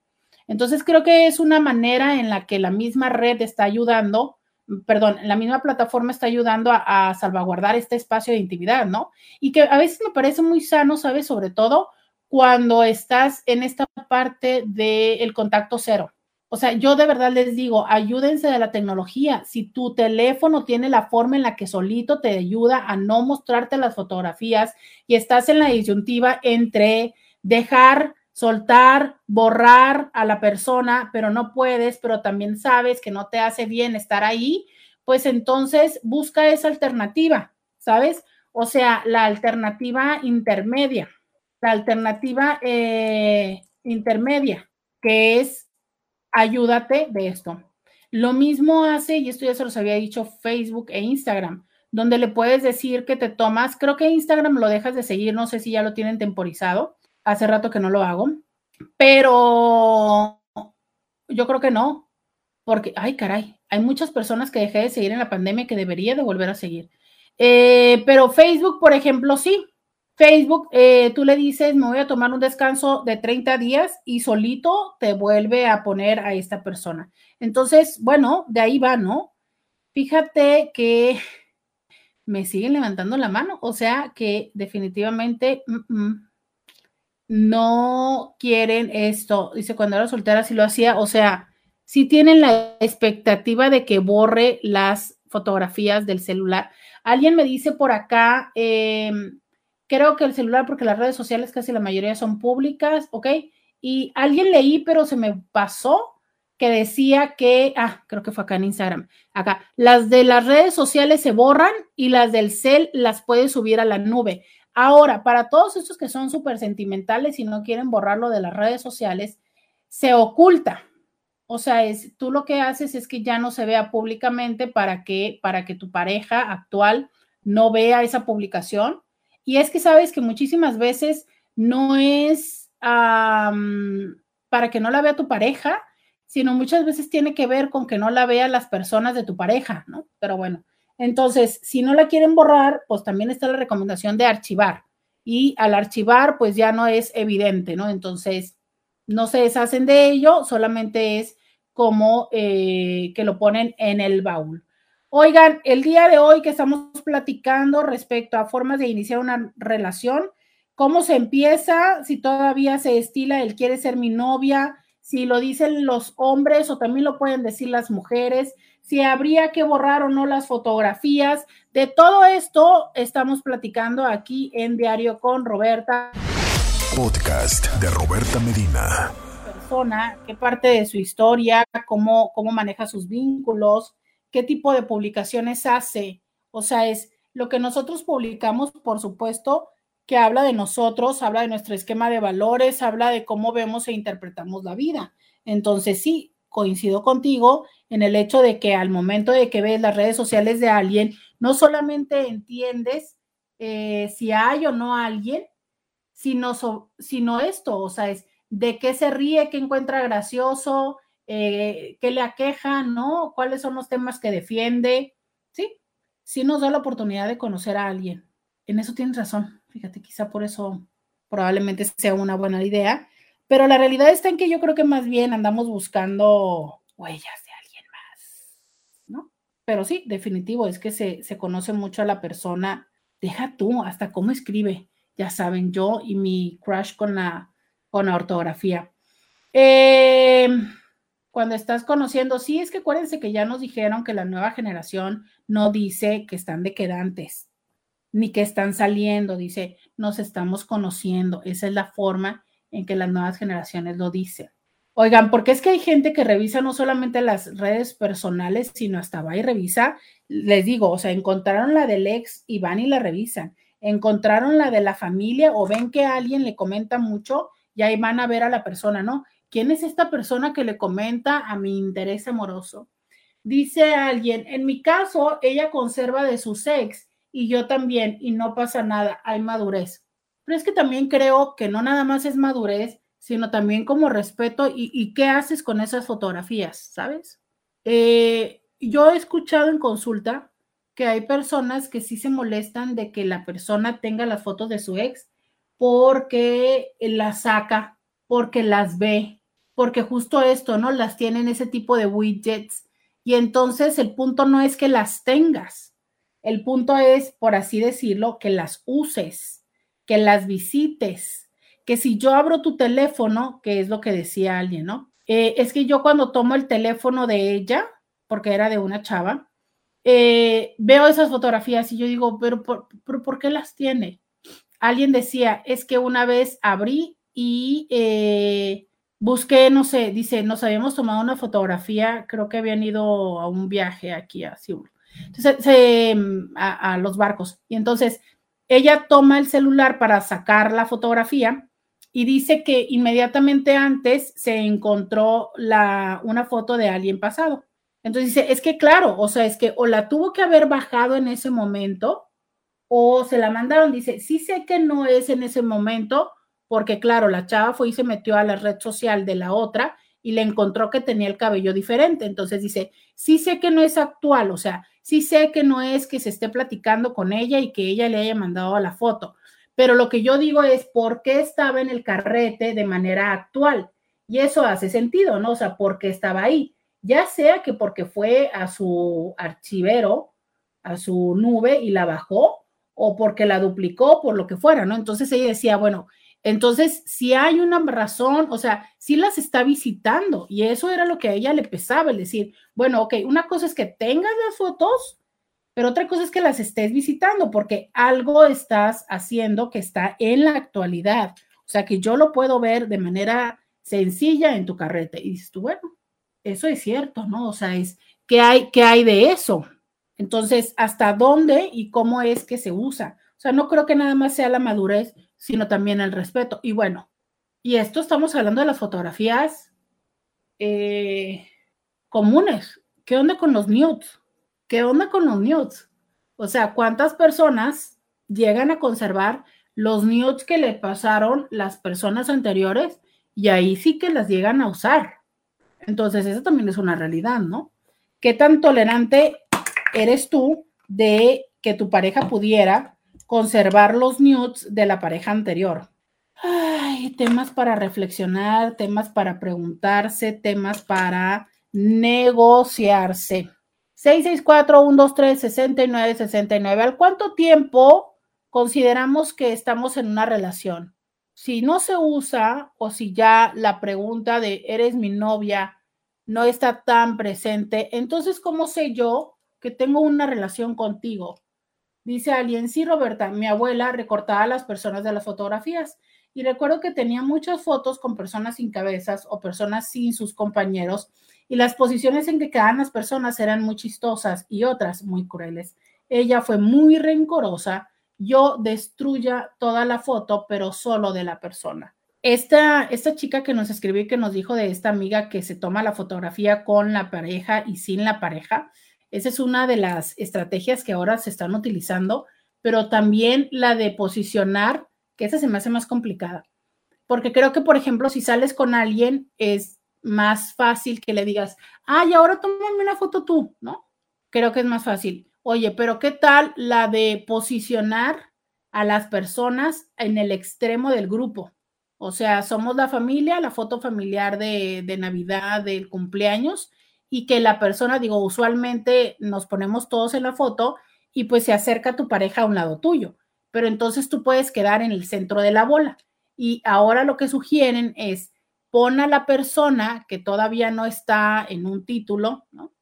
Entonces creo que es una manera en la que la misma red está ayudando, perdón, la misma plataforma está ayudando a, salvaguardar este espacio de intimidad, ¿no? Y que a veces me parece muy sano, ¿sabes? Sobre todo cuando estás en esta parte del contacto cero. O sea, yo de verdad les digo, ayúdense de la tecnología. Si tu teléfono tiene la forma en la que solito te ayuda a no mostrarte las fotografías y estás en la disyuntiva entre dejar soltar, borrar a la persona, pero no puedes, pero también sabes que no te hace bien estar ahí, pues entonces busca esa alternativa, ¿sabes? O sea, la alternativa intermedia, la alternativa eh, intermedia, que es ayúdate de esto. Lo mismo hace, y esto ya se los había dicho, Facebook e Instagram, donde le puedes decir que te tomas, creo que Instagram lo dejas de seguir, no sé si ya lo tienen temporizado, Hace rato que no lo hago, pero yo creo que no, porque, ay, caray, hay muchas personas que dejé de seguir en la pandemia que debería de volver a seguir. Eh, pero Facebook, por ejemplo, sí. Facebook, eh, tú le dices, me voy a tomar un descanso de 30 días y solito te vuelve a poner a esta persona. Entonces, bueno, de ahí va, ¿no? Fíjate que me siguen levantando la mano, o sea que definitivamente no quieren esto. Dice, cuando era soltera sí lo hacía, o sea, sí tienen la expectativa de que borre las fotografías del celular. Alguien me dice por acá, em, creo que el celular, porque las redes sociales casi la mayoría son públicas, ¿ok? Y alguien leí, pero se me pasó que decía que, ah, creo que fue acá en Instagram, acá, las de las redes sociales se borran y las del cel las puedes subir a la nube. Ahora, para todos estos que son súper sentimentales y no quieren borrarlo de las redes sociales, se oculta. O sea, es, tú lo que haces es que ya no se vea públicamente para que, para que tu pareja actual no vea esa publicación. Y es que sabes que muchísimas veces no es para que no la vea tu pareja, sino muchas veces tiene que ver con que no la vean las personas de tu pareja, ¿no? Pero bueno, entonces, si no la quieren borrar, pues también está la recomendación de archivar. Y al archivar, pues ya no es evidente, ¿no? Entonces, no se deshacen de ello, solamente es como eh, que lo ponen en el baúl. Oigan, el día de hoy que estamos platicando respecto a formas de iniciar una relación, cómo se empieza, si todavía se estila el quiere ser mi novia, si lo dicen los hombres o también lo pueden decir las mujeres, si habría que borrar o no las fotografías. De todo esto estamos platicando aquí en Diario con Roberta. Podcast de Roberta Medina. Persona, qué parte de su historia, cómo, cómo maneja sus vínculos, qué tipo de publicaciones hace. O sea, es lo que nosotros publicamos, por supuesto, que habla de nosotros, habla de nuestro esquema de valores, habla de cómo vemos e interpretamos la vida. Entonces, sí, coincido contigo en el hecho de que al momento de que ves las redes sociales de alguien, no solamente entiendes eh, si hay o no alguien, sino, sino esto, o sea, es de qué se ríe, qué encuentra gracioso, eh, qué le aqueja, ¿no? ¿Cuáles son los temas que defiende? Sí, sí nos da la oportunidad de conocer a alguien. En eso tienes razón. Fíjate, quizá por eso probablemente sea una buena idea pero la realidad está en que yo creo que más bien andamos buscando huellas de alguien más, ¿no? Pero sí, definitivo, es que se, conoce mucho a la persona deja tú hasta cómo escribe. Ya saben, yo y mi crush con la, con la ortografía. Eh, cuando estás conociendo, sí, es que acuérdense que ya nos dijeron que la nueva generación no dice que están dequedantes, ni que están saliendo, dice, nos estamos conociendo. Esa es la forma en que las nuevas generaciones lo dicen. Oigan, porque es que hay gente que revisa no solamente las redes personales, sino hasta va y revisa, les digo, o sea, encontraron la del ex y van y la revisan, encontraron la de la familia o ven que alguien le comenta mucho y ahí van a ver a la persona, ¿no? ¿Quién es esta persona que le comenta a mi interés amoroso? Dice alguien, en mi caso, ella conserva de su ex y yo también, y no pasa nada, hay madurez. Pero es que también creo que no nada más es madurez, sino también como respeto y, qué haces con esas fotografías, ¿sabes? Eh, yo he escuchado en consulta que hay personas que sí se molestan de que la persona tenga las fotos de su ex porque las saca, porque las ve, porque justo esto, ¿no? Las tienen ese tipo de widgets. Y entonces el punto no es que las tengas, el punto es, por así decirlo, que las uses, que las visites, que si yo abro tu teléfono, que es lo que decía alguien, ¿no? Eh, es que yo cuando tomo el teléfono de ella, porque era de una chava, eh, veo esas fotografías y yo digo, pero por, por, qué las tiene? Alguien decía, es que una vez abrí y eh, busqué, no sé, dice, nos habíamos tomado una fotografía, creo que habían ido a un viaje aquí a Seúl entonces, a, los barcos. Y entonces ella toma el celular para sacar la fotografía y dice que inmediatamente antes se encontró la, una foto de alguien pasado. Entonces dice, es que claro, o sea, es que o la tuvo que haber bajado en ese momento o se la mandaron. Dice, sí sé que no es en ese momento, porque claro, la chava fue y se metió a la red social de la otra y le encontró que tenía el cabello diferente. Entonces dice, sí sé que no es actual, o sea, sí sé que no es que se esté platicando con ella y que ella le haya mandado la foto, pero lo que yo digo es por qué estaba en el carrete de manera actual. Y eso hace sentido, ¿no? O sea, ¿por qué estaba ahí? Ya sea que porque fue a su archivero, a su nube y la bajó, o porque la duplicó, por lo que fuera, ¿no? Entonces ella decía, bueno, entonces, si hay una razón, o sea, si las está visitando y eso era lo que a ella le pesaba, es decir, bueno, ok, una cosa es que tengas las fotos, pero otra cosa es que las estés visitando porque algo estás haciendo que está en la actualidad. O sea, que yo lo puedo ver de manera sencilla en tu carrete. Y dices tú, bueno, eso es cierto, ¿no? O sea, es, ¿qué hay, qué hay de eso? Entonces, ¿hasta dónde y cómo es que se usa? O sea, no creo que nada más sea la madurez sino también el respeto. Y bueno, y esto estamos hablando de las fotografías eh, comunes. ¿Qué onda con los nudes? ¿Qué onda con los nudes? O sea, ¿cuántas personas llegan a conservar los nudes que le pasaron las personas anteriores y ahí sí que las llegan a usar? Entonces, eso también es una realidad, ¿no? ¿Qué tan tolerante eres tú de que tu pareja pudiera conservar los nudes de la pareja anterior. Ay, temas para reflexionar, temas para preguntarse, temas para negociarse. 664-123-6969. ¿Al cuánto tiempo consideramos que estamos en una relación? Si no se usa o si ya la pregunta de eres mi novia no está tan presente, entonces, ¿cómo sé yo que tengo una relación contigo? Dice alguien, sí, Roberta, mi abuela recortaba a las personas de las fotografías y recuerdo que tenía muchas fotos con personas sin cabezas o personas sin sus compañeros y las posiciones en que quedaban las personas eran muy chistosas y otras muy crueles. Ella fue muy rencorosa. Yo destruya toda la foto, pero solo de la persona. Esta, esta chica que nos escribió y que nos dijo de esta amiga que se toma la fotografía con la pareja y sin la pareja, esa es una de las estrategias que ahora se están utilizando, pero también la de posicionar, que esa se me hace más complicada. Porque creo que, por ejemplo, si sales con alguien, es más fácil que le digas, ay, ahora tómame una foto tú, ¿no? Creo que es más fácil. Oye, pero ¿qué tal la de posicionar a las personas en el extremo del grupo? O sea, somos la familia, la foto familiar de, de Navidad, del cumpleaños, y que la persona, digo, usualmente nos ponemos todos en la foto y pues se acerca tu pareja a un lado tuyo, pero entonces tú puedes quedar en el centro de la bola. Y ahora lo que sugieren es pon a la persona que todavía no está en un título, ¿no?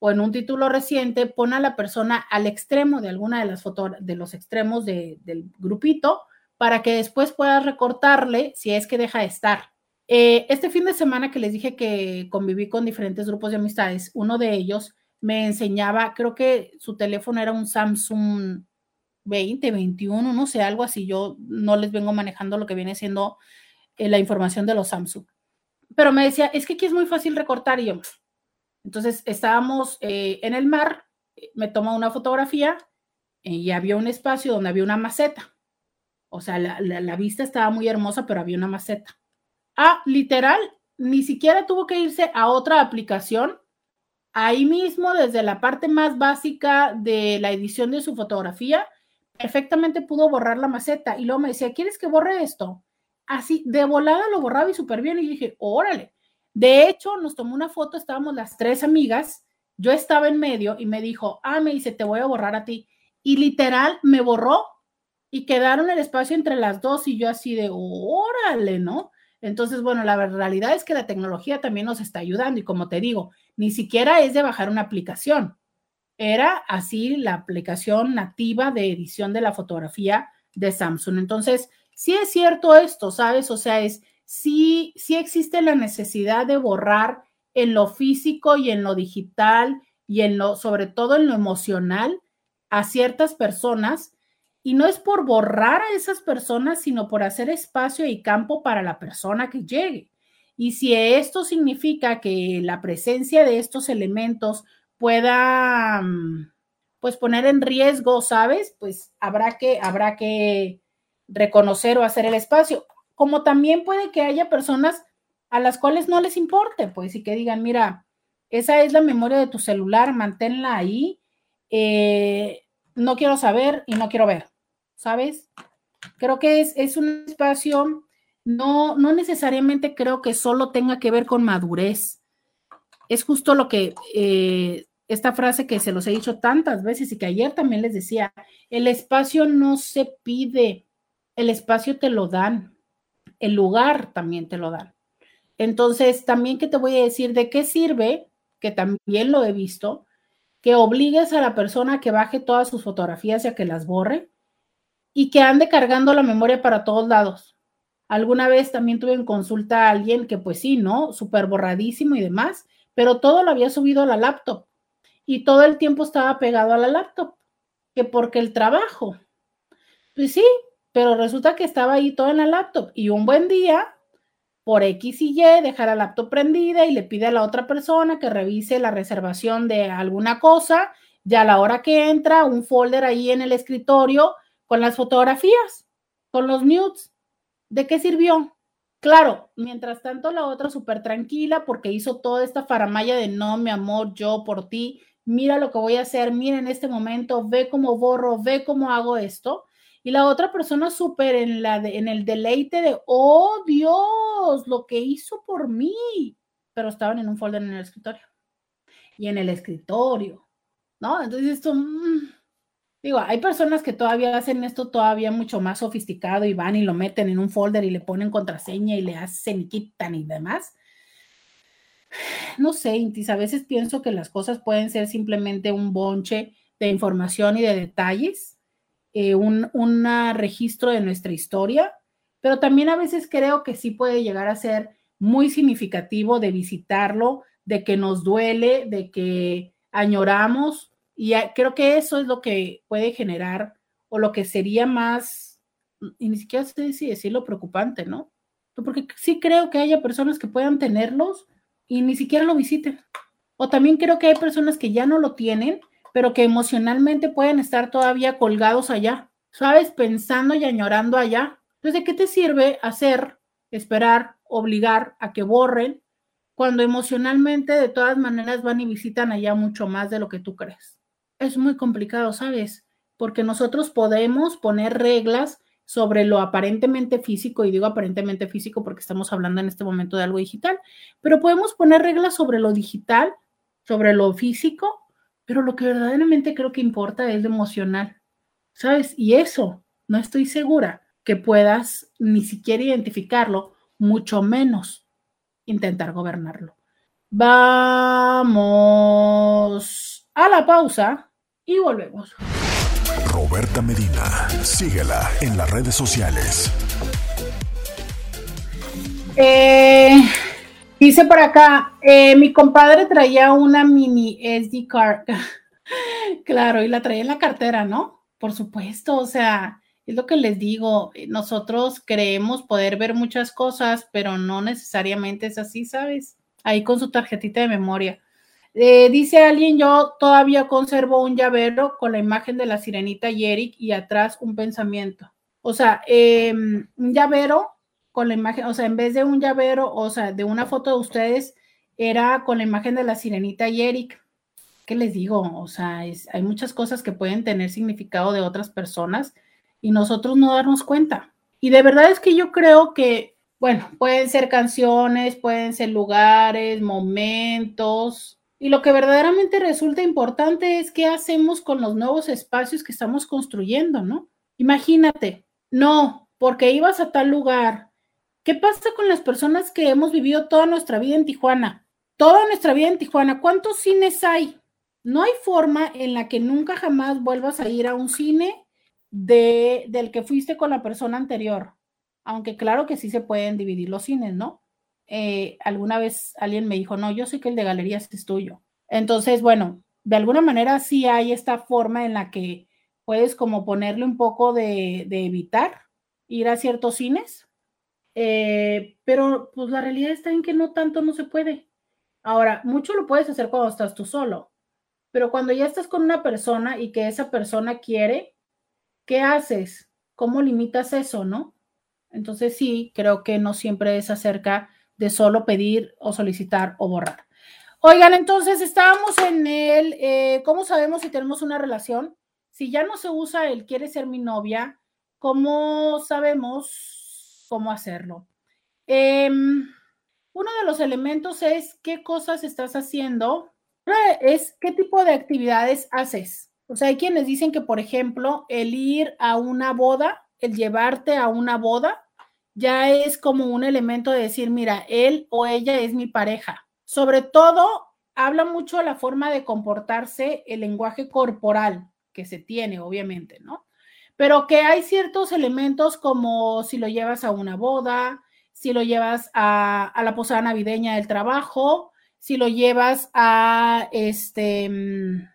O en un título reciente, pon a la persona al extremo de alguna de las fotos, de los extremos del grupito, para que después puedas recortarle si es que deja de estar. Eh, este fin de semana que les dije que conviví con diferentes grupos de amistades, uno de ellos me enseñaba, creo que su teléfono era un Samsung 20, 21, no sé, algo así. Yo no les vengo manejando lo que viene siendo eh, la información de los Samsung. Pero me decía, es que aquí es muy fácil recortar y yo. Entonces estábamos eh, en el mar, me toma una fotografía y había un espacio donde había una maceta. O sea, la, la vista estaba muy hermosa, pero había una maceta. Ah, literal, ni siquiera tuvo que irse a otra aplicación ahí mismo, desde la parte más básica de la edición de su fotografía, perfectamente pudo borrar la maceta. Y luego me decía, ¿quieres que borre esto? Así, de volada lo borraba y súper bien. Y dije, órale. De hecho, nos tomó una foto, estábamos las tres amigas, yo estaba en medio y me dijo, ah, me dice, te voy a borrar a ti. Y literal me borró y quedaron el espacio entre las dos y yo así de, órale, ¿no? Entonces, bueno, la realidad es que la tecnología también nos está ayudando y como te digo, ni siquiera es de bajar una aplicación. Era así la aplicación nativa de edición de la fotografía de Samsung. Entonces, sí es cierto esto, ¿sabes? O sea, es sí, sí existe la necesidad de borrar en lo físico y en lo digital y en lo, sobre todo en lo emocional, a ciertas personas y no es por borrar a esas personas, sino por hacer espacio y campo para la persona que llegue. Y si esto significa que la presencia de estos elementos pueda, mm, pues, poner en riesgo, ¿sabes? Pues habrá que, habrá que reconocer o hacer el espacio. Como también puede que haya personas a las cuales no les importe, pues, y que digan, mira, esa es la memoria de tu celular, manténla ahí, eh, no quiero saber y no quiero ver. ¿Sabes? Creo que es, es un espacio, no, no necesariamente creo que solo tenga que ver con madurez. Es justo lo que eh, esta frase que se los he dicho tantas veces y que ayer también les decía, el espacio no se pide, el espacio te lo dan, el lugar también te lo dan. Entonces, también que te voy a decir de qué sirve, que también lo he visto, que obligues a la persona que baje todas sus fotografías y a que las borre, y que ande cargando la memoria para todos lados. Alguna vez también tuve en consulta a alguien que pues sí, ¿no? Súper borradísimo y demás, pero todo lo había subido a la laptop y todo el tiempo estaba pegado a la laptop, que porque el trabajo. Pues sí, pero resulta que estaba ahí todo en la laptop y un buen día, por X y Y, deja la laptop prendida y le pide a la otra persona que revise la reservación de alguna cosa, ya a la hora que entra, un folder ahí en el escritorio con las fotografías, con los nudes. ¿De qué sirvió? Claro, mientras tanto la otra súper tranquila porque hizo toda esta faramaya de no, mi amor, yo por ti, mira lo que voy a hacer, mira en este momento, ve cómo borro, ve cómo hago esto. Y la otra persona súper en, la en el deleite de, oh Dios, lo que hizo por mí. Pero estaban en un folder en el escritorio. Y en el escritorio, ¿no? Entonces esto, mm, Digo, hay personas que todavía hacen esto todavía mucho más sofisticado y van y lo meten en un folder y le ponen contraseña y le hacen y quitan y demás. No sé, Intis, a veces pienso que las cosas pueden ser simplemente un bonche de información y de detalles, eh, un registro de nuestra historia, pero también a veces creo que sí puede llegar a ser muy significativo de visitarlo, de que nos duele, de que añoramos y creo que eso es lo que puede generar o lo que sería más, y ni siquiera sé si decirlo preocupante, ¿no? Porque sí creo que haya personas que puedan tenerlos y ni siquiera lo visiten. O también creo que hay personas que ya no lo tienen, pero que emocionalmente pueden estar todavía colgados allá, ¿sabes? Pensando y añorando allá. Entonces, ¿de qué te sirve hacer, esperar, obligar a que borren cuando emocionalmente de todas maneras van y visitan allá mucho más de lo que tú crees? Es muy complicado, ¿sabes? Porque nosotros podemos poner reglas sobre lo aparentemente físico, y digo aparentemente físico porque estamos hablando en este momento de algo digital, pero podemos poner reglas sobre lo digital, sobre lo físico, pero lo que verdaderamente creo que importa es lo emocional, ¿sabes? Y eso, no estoy segura que puedas ni siquiera identificarlo, mucho menos intentar gobernarlo. Vamos a la pausa y volvemos. Roberta Medina, síguela en las redes sociales. Eh, dice por acá, eh, mi compadre traía una mini SD card. claro, y la traía en la cartera, ¿no? Por supuesto, o sea, es lo que les digo, nosotros creemos poder ver muchas cosas, pero no necesariamente es así, ¿sabes? Ahí con su tarjetita de memoria. Eh, dice alguien, yo todavía conservo un llavero con la imagen de la sirenita y Eric y atrás un pensamiento. O sea, em, un llavero con la imagen, o sea, en vez de un llavero, o sea, de una foto de ustedes, era con la imagen de la sirenita y Eric. ¿Qué les digo? O sea, hay muchas cosas que pueden tener significado de otras personas y nosotros no darnos cuenta. Y de verdad es que yo creo que, bueno, pueden ser canciones, pueden ser lugares, momentos, y lo que verdaderamente resulta importante es qué hacemos con los nuevos espacios que estamos construyendo, ¿no? Imagínate, no, porque ibas a tal lugar. ¿Qué pasa con las personas que hemos vivido toda nuestra vida en Tijuana? Toda nuestra vida en Tijuana, ¿cuántos cines hay? No hay forma en la que nunca jamás vuelvas a ir a un cine de, del que fuiste con la persona anterior. Aunque claro que sí se pueden dividir los cines, ¿no? Eh, alguna vez alguien me dijo, no, yo sé que el de galerías es tuyo. Entonces, bueno, de alguna manera sí hay esta forma en la que puedes como ponerle un poco de, evitar ir a ciertos cines, eh, pero pues la realidad está en que no tanto no se puede. Ahora, mucho lo puedes hacer cuando estás tú solo, pero cuando ya estás con una persona y que esa persona quiere, ¿qué haces? ¿Cómo limitas eso, no? Entonces sí, creo que no siempre es acerca de solo pedir o solicitar o borrar. Oigan, entonces estábamos en el, eh, ¿cómo sabemos si tenemos una relación? Si ya no se usa el quiere ser mi novia, ¿cómo sabemos cómo hacerlo? Em, uno de los elementos es qué cosas estás haciendo, es qué tipo de actividades haces. O sea, hay quienes dicen que, por ejemplo, el ir a una boda, el llevarte a una boda, ya es como un elemento de decir, mira, él o ella es mi pareja. Sobre todo, habla mucho la forma de comportarse, el lenguaje corporal que se tiene, obviamente, ¿no? Pero que hay ciertos elementos como si lo llevas a una boda, si lo llevas a, la posada navideña del trabajo, si lo llevas a este mm,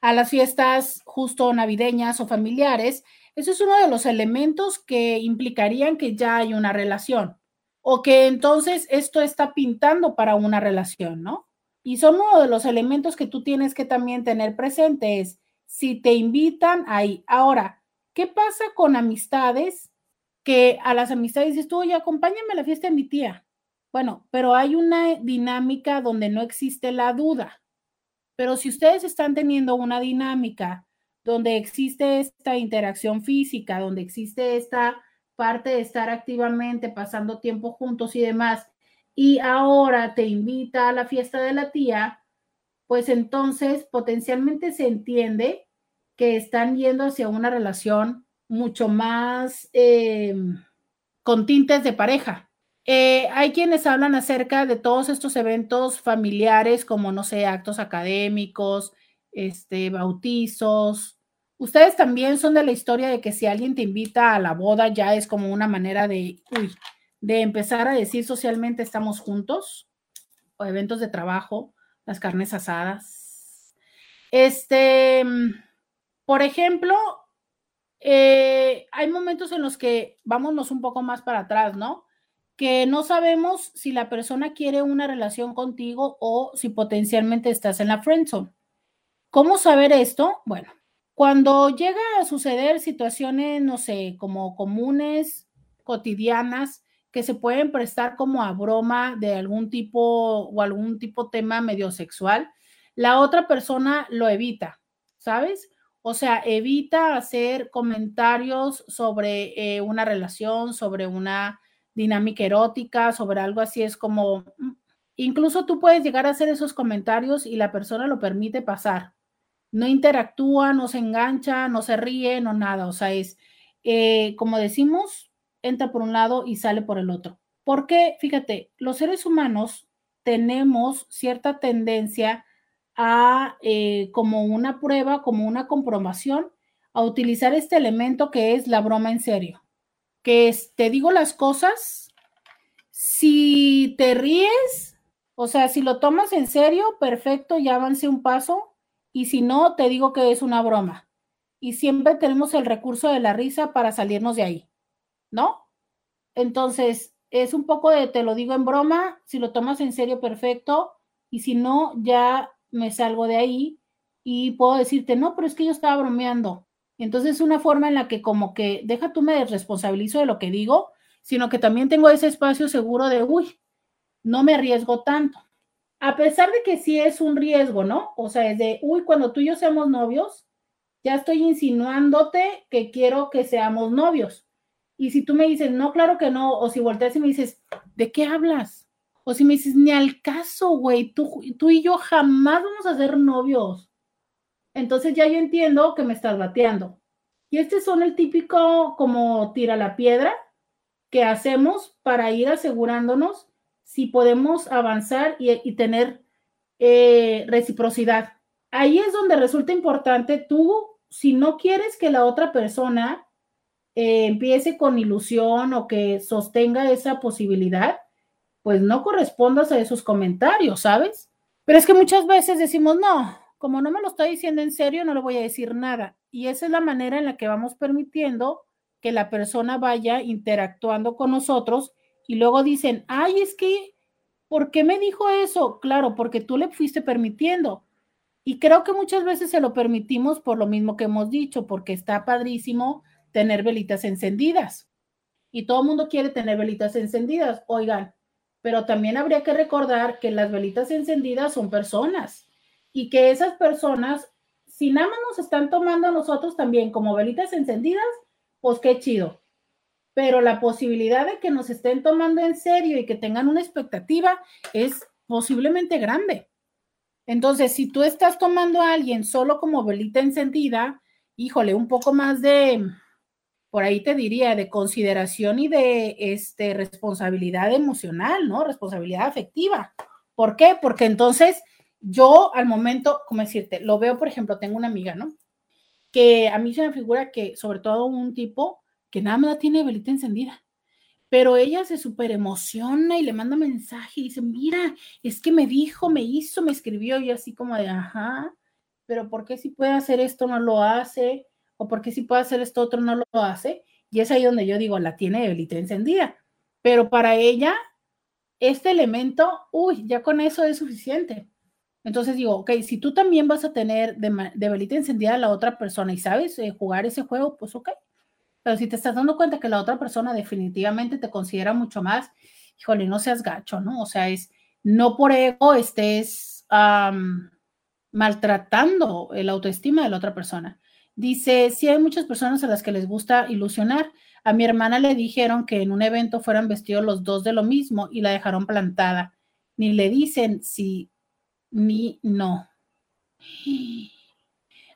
a las fiestas justo navideñas o familiares, eso es uno de los elementos que implicarían que ya hay una relación o que entonces esto está pintando para una relación, ¿no? Y son uno de los elementos que tú tienes que también tener presente es si te invitan ahí. Ahora, ¿qué pasa con amistades que a las amistades dices tú, oye, acompáñame a la fiesta de mi tía? Bueno, pero hay una dinámica donde no existe la duda. Pero si ustedes están teniendo una dinámica donde existe esta interacción física, donde existe esta parte de estar activamente pasando tiempo juntos y demás, y ahora te invita a la fiesta de la tía, pues entonces potencialmente se entiende que están yendo hacia una relación mucho más eh, con tintes de pareja. Eh, hay quienes hablan acerca de todos estos eventos familiares, como, no sé, actos académicos, este, bautizos, Ustedes también son de la historia de que si alguien te invita a la boda ya es como una manera de, uy, de empezar a decir socialmente estamos juntos, o eventos de trabajo, las carnes asadas. Este, por ejemplo, eh, hay momentos en los que vámonos un poco más para atrás, ¿no? Que no sabemos si la persona quiere una relación contigo o si potencialmente estás en la friendzone. ¿Cómo saber esto? Bueno, cuando llega a suceder situaciones, no sé, como comunes, cotidianas, que se pueden prestar como a broma de algún tipo o algún tipo tema medio sexual, la otra persona lo evita, ¿sabes? O sea, evita hacer comentarios sobre eh, una relación, sobre una dinámica erótica, sobre algo así. Es como, mm, incluso tú puedes llegar a hacer esos comentarios y la persona lo permite pasar no interactúa, no se engancha, no se ríe, no nada. O sea, es, eh, como decimos, entra por un lado y sale por el otro. Porque, fíjate, los seres humanos tenemos cierta tendencia a, eh, como una prueba, como una comprobación, a utilizar este elemento que es la broma en serio. Que es, te digo las cosas, si te ríes, o sea, si lo tomas en serio, perfecto, ya avance un paso y si no, te digo que es una broma. Y siempre tenemos el recurso de la risa para salirnos de ahí, ¿no? Entonces, es un poco de te lo digo en broma, si lo tomas en serio, perfecto, y si no, ya me salgo de ahí y puedo decirte, no, pero es que yo estaba bromeando. Entonces, es una forma en la que como que, deja tú me responsabilizo de lo que digo, sino que también tengo ese espacio seguro de, uy, no me arriesgo tanto a pesar de que sí es un riesgo, ¿no? O sea, es de, uy, cuando tú y yo seamos novios, ya estoy insinuándote que quiero que seamos novios. Y si tú me dices, no, claro que no, o si volteas y me dices, ¿de qué hablas? O si me dices, ni al caso, güey, tú, tú y yo jamás vamos a ser novios. Entonces ya yo entiendo que me estás bateando. Y este son el típico como tira la piedra que hacemos para ir asegurándonos si podemos avanzar y, tener eh, reciprocidad. Ahí es donde resulta importante tú, si no quieres que la otra persona eh, empiece con ilusión o que sostenga esa posibilidad, pues no correspondas a esos comentarios, ¿sabes? Pero es que muchas veces decimos, no, como no me lo está diciendo en serio, no le voy a decir nada. Y esa es la manera en la que vamos permitiendo que la persona vaya interactuando con nosotros y luego dicen, ay, es que, ¿por qué me dijo eso? Claro, porque tú le fuiste permitiendo. Y creo que muchas veces se lo permitimos por lo mismo que hemos dicho, porque está padrísimo tener velitas encendidas. Y todo el mundo quiere tener velitas encendidas, oigan, pero también habría que recordar que las velitas encendidas son personas y que esas personas, si nada más nos están tomando a nosotros también como velitas encendidas, pues qué chido pero la posibilidad de que nos estén tomando en serio y que tengan una expectativa es posiblemente grande. Entonces, si tú estás tomando a alguien solo como velita encendida, híjole, un poco más de, por ahí te diría, de consideración y de este, responsabilidad emocional, ¿no? Responsabilidad afectiva. ¿Por qué? Porque entonces yo al momento, como decirte, lo veo, por ejemplo, tengo una amiga, ¿no? Que a mí se me figura que sobre todo un tipo que nada más tiene velita encendida. Pero ella se súper emociona y le manda mensaje y dice, mira, es que me dijo, me hizo, me escribió y así como de, ajá, pero ¿por qué si puede hacer esto no lo hace? ¿O por qué si puede hacer esto otro no lo hace? Y es ahí donde yo digo, la tiene velita encendida. Pero para ella, este elemento, uy, ya con eso es suficiente. Entonces digo, ok, si tú también vas a tener de, de velita encendida a la otra persona y sabes eh, jugar ese juego, pues ok, pero si te estás dando cuenta que la otra persona definitivamente te considera mucho más, híjole, no seas gacho, ¿no? O sea, es no por ego estés maltratando el autoestima de la otra persona. Dice, sí hay muchas personas a las que les gusta ilusionar. A mi hermana le dijeron que en un evento fueran vestidos los dos de lo mismo y la dejaron plantada. Ni le dicen si ni no.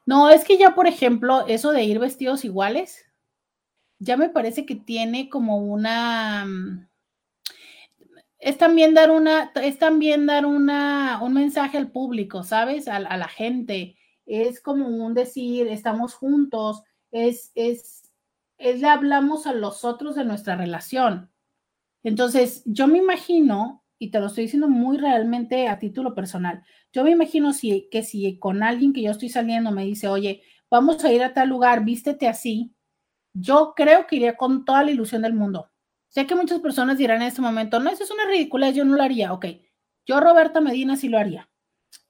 No, es que ya, por ejemplo, eso de ir vestidos iguales, ya me parece que tiene como una mm, es también dar una, es también dar una, un mensaje al público, ¿sabes? A, la gente. Es como un decir, estamos juntos, es, es, es le hablamos a los otros de nuestra relación. Entonces, yo me imagino, y te lo estoy diciendo muy realmente a título personal, yo me imagino si, que si con alguien que yo estoy saliendo me dice, oye, vamos a ir a tal lugar, vístete así, yo creo que iría con toda la ilusión del mundo. Sé que muchas personas dirán en este momento, no, eso es una ridícula, yo no lo haría. Ok, yo Roberta Medina sí lo haría.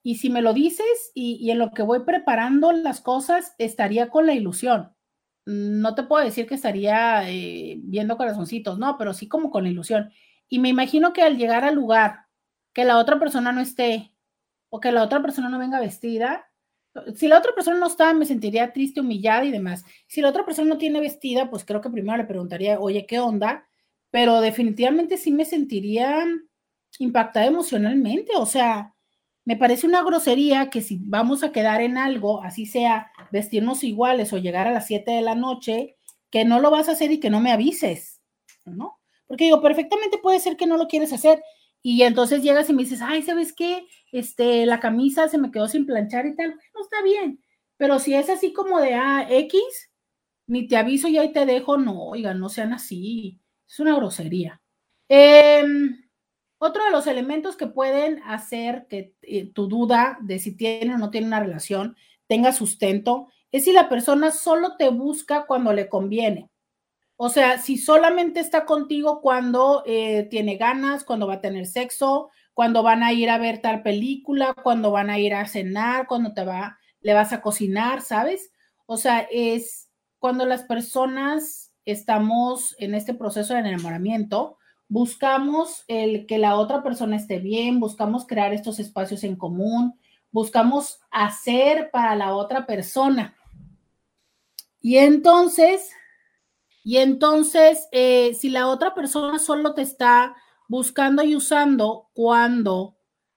Y si me lo dices y, en lo que voy preparando las cosas, estaría con la ilusión. No te puedo decir que estaría eh, viendo corazoncitos, no, pero sí como con la ilusión. Y me imagino que al llegar al lugar, que la otra persona no esté o que la otra persona no venga vestida, si la otra persona no está, me sentiría triste, humillada y demás. Si la otra persona no tiene vestida, pues creo que primero le preguntaría, oye, ¿qué onda? Pero definitivamente sí me sentiría impactada emocionalmente. O sea, me parece una grosería que si vamos a quedar en algo, así sea vestirnos iguales o llegar a las 7 de la noche, que no lo vas a hacer y que no me avises, ¿no? Porque digo, perfectamente puede ser que no lo quieres hacer y entonces llegas y me dices, ay, ¿sabes qué? Este, la camisa se me quedó sin planchar y tal. No está bien. Pero si es así como de ah, X, ni te aviso y ahí te dejo, no, oigan, no sean así. Es una grosería. Em, otro de los elementos que pueden hacer que eh, tu duda de si tiene o no tiene una relación tenga sustento es si la persona solo te busca cuando le conviene. O sea, si solamente está contigo cuando eh, tiene ganas, cuando va a tener sexo, cuando van a ir a ver tal película, cuando van a ir a cenar, cuando te va, le vas a cocinar, ¿sabes? O sea, es cuando las personas estamos en este proceso de enamoramiento, buscamos el que la otra persona esté bien, buscamos crear estos espacios en común, buscamos hacer para la otra persona. Y entonces, y entonces, eh, si la otra persona solo te está buscando y usando cuando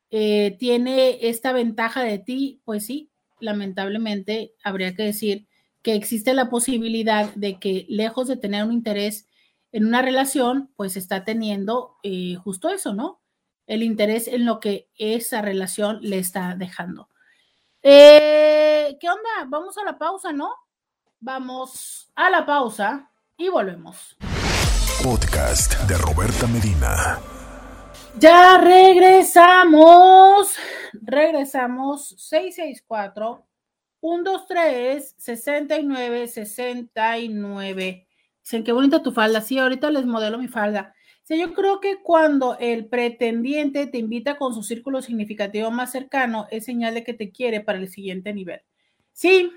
eh, tiene esta ventaja de ti, pues sí, lamentablemente habría que decir que existe la posibilidad de que lejos de tener un interés en una relación, pues está teniendo eh, justo eso, ¿no? El interés en lo que esa relación le está dejando. ¿Qué onda? Vamos a la pausa, ¿no? Vamos a la pausa y volvemos. Podcast de Roberta Medina. Ya regresamos. Regresamos 664 123 69 69. Dicen qué bonita tu falda. Sí, ahorita les modelo mi falda. Sí, yo creo que cuando el pretendiente te invita con su círculo significativo más cercano, es señal de que te quiere para el siguiente nivel. Sí,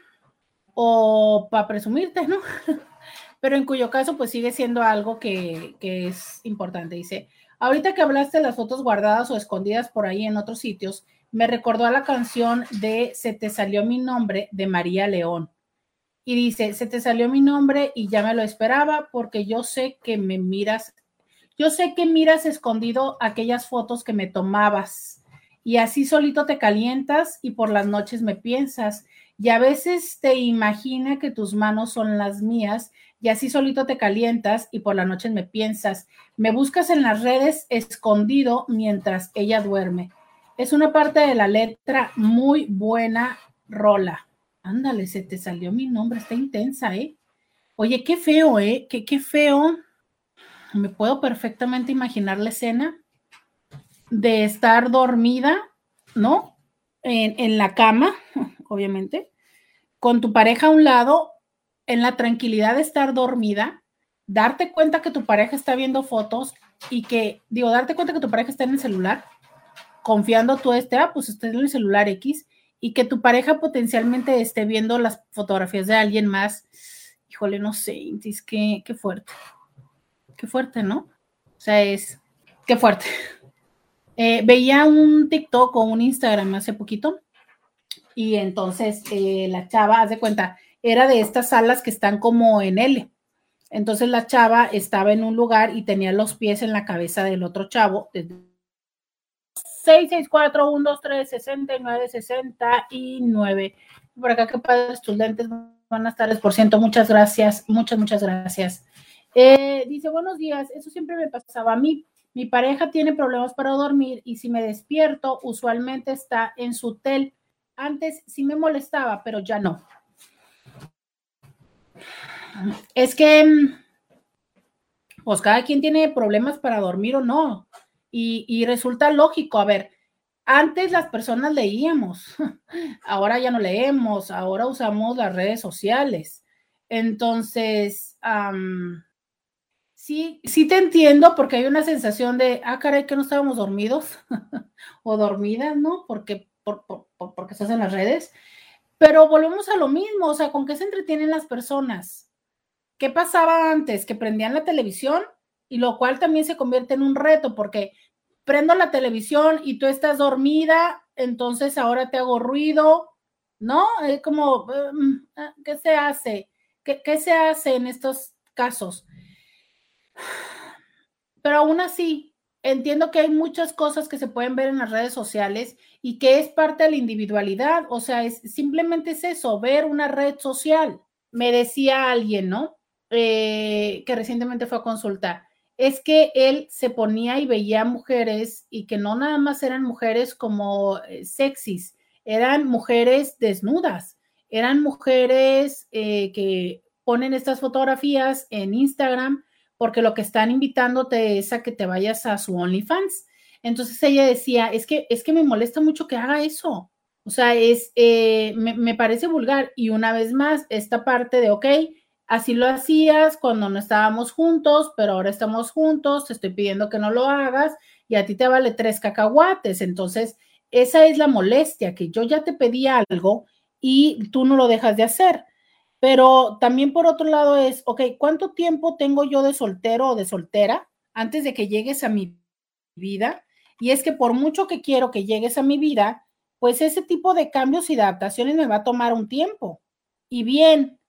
o para presumirte, ¿no? Pero en cuyo caso, pues sigue siendo algo que, es importante. Dice, ahorita que hablaste de las fotos guardadas o escondidas por ahí en otros sitios, me recordó a la canción de Se te salió mi nombre de María León. Y dice, se te salió mi nombre y ya me lo esperaba porque yo sé que me miras, yo sé que miras escondido aquellas fotos que me tomabas y así solito te calientas y por las noches me piensas y a veces te imagina que tus manos son las mías y así solito te calientas y por la noche me piensas, me buscas en las redes escondido mientras ella duerme. Es una parte de la letra muy buena, Rola. Ándale, se te salió mi nombre, está intensa, ¿eh? Oye, qué feo, ¿eh? Qué, qué feo. Me puedo perfectamente imaginar la escena de estar dormida, ¿no? En, en la cama, obviamente, con tu pareja a un lado, en la tranquilidad de estar dormida, darte cuenta que tu pareja está viendo fotos y que, digo, darte cuenta que tu pareja está en el celular, confiando tú este, ah, pues está en el celular X, y que tu pareja potencialmente esté viendo las fotografías de alguien más. Híjole, no sé, que, qué fuerte. Qué fuerte, ¿no? O sea, es, qué fuerte. Eh, veía un TikTok o un Instagram hace poquito y entonces eh, la chava, haz de cuenta, era de estas salas que están como en L. Entonces la chava estaba en un lugar y tenía los pies en la cabeza del otro chavo. 664 123 69 69. Por acá, qué padres tus lentes. Buenas tardes, por ciento. Muchas gracias. Muchas, muchas gracias. Eh, dice, buenos días. Eso siempre me pasaba a mí. Mi pareja tiene problemas para dormir y si me despierto, usualmente está en su tel antes sí me molestaba, pero ya no. Es que, pues cada quien tiene problemas para dormir o no. Y, resulta lógico, a ver, antes las personas leíamos, ahora ya no leemos, ahora usamos las redes sociales. Entonces, sí, sí te entiendo porque hay una sensación de, ah, caray, que no estábamos dormidos o dormidas, ¿no? Porque porque se hacen las redes, pero volvemos a lo mismo, o sea, ¿con qué se entretienen las personas? ¿Qué pasaba antes? Que prendían la televisión y lo cual también se convierte en un reto porque prendo la televisión y tú estás dormida, entonces ahora te hago ruido, ¿no? Es como, mm, ah, ¿qué se hace? ¿Qué, ¿Qué se hace en estos casos? Pero aún así, entiendo que hay muchas cosas que se pueden ver en las redes sociales y que es parte de la individualidad, o sea, es simplemente es eso, ver una red social. Me decía alguien, ¿no? Eh, que recientemente fue a consultar, es que él se ponía y veía mujeres y que no nada más eran mujeres como eh, sexys, eran mujeres desnudas, eran mujeres eh, que ponen estas fotografías en Instagram porque lo que están invitándote es a que te vayas a su OnlyFans. Entonces ella decía, es que, es que me molesta mucho que haga eso. O sea, es, eh, me, me, parece vulgar. Y una vez más, esta parte de, ok, así lo hacías cuando no estábamos juntos, pero ahora estamos juntos, te estoy pidiendo que no lo hagas y a ti te vale tres cacahuates. Entonces, esa es la molestia, que yo ya te pedí algo y tú no lo dejas de hacer. Pero también por otro lado es, ok, ¿cuánto tiempo tengo yo de soltero o de soltera antes de que llegues a mi vida? Y es que por mucho que quiero que llegues a mi vida, pues ese tipo de cambios y adaptaciones me va a tomar un tiempo. Y bien,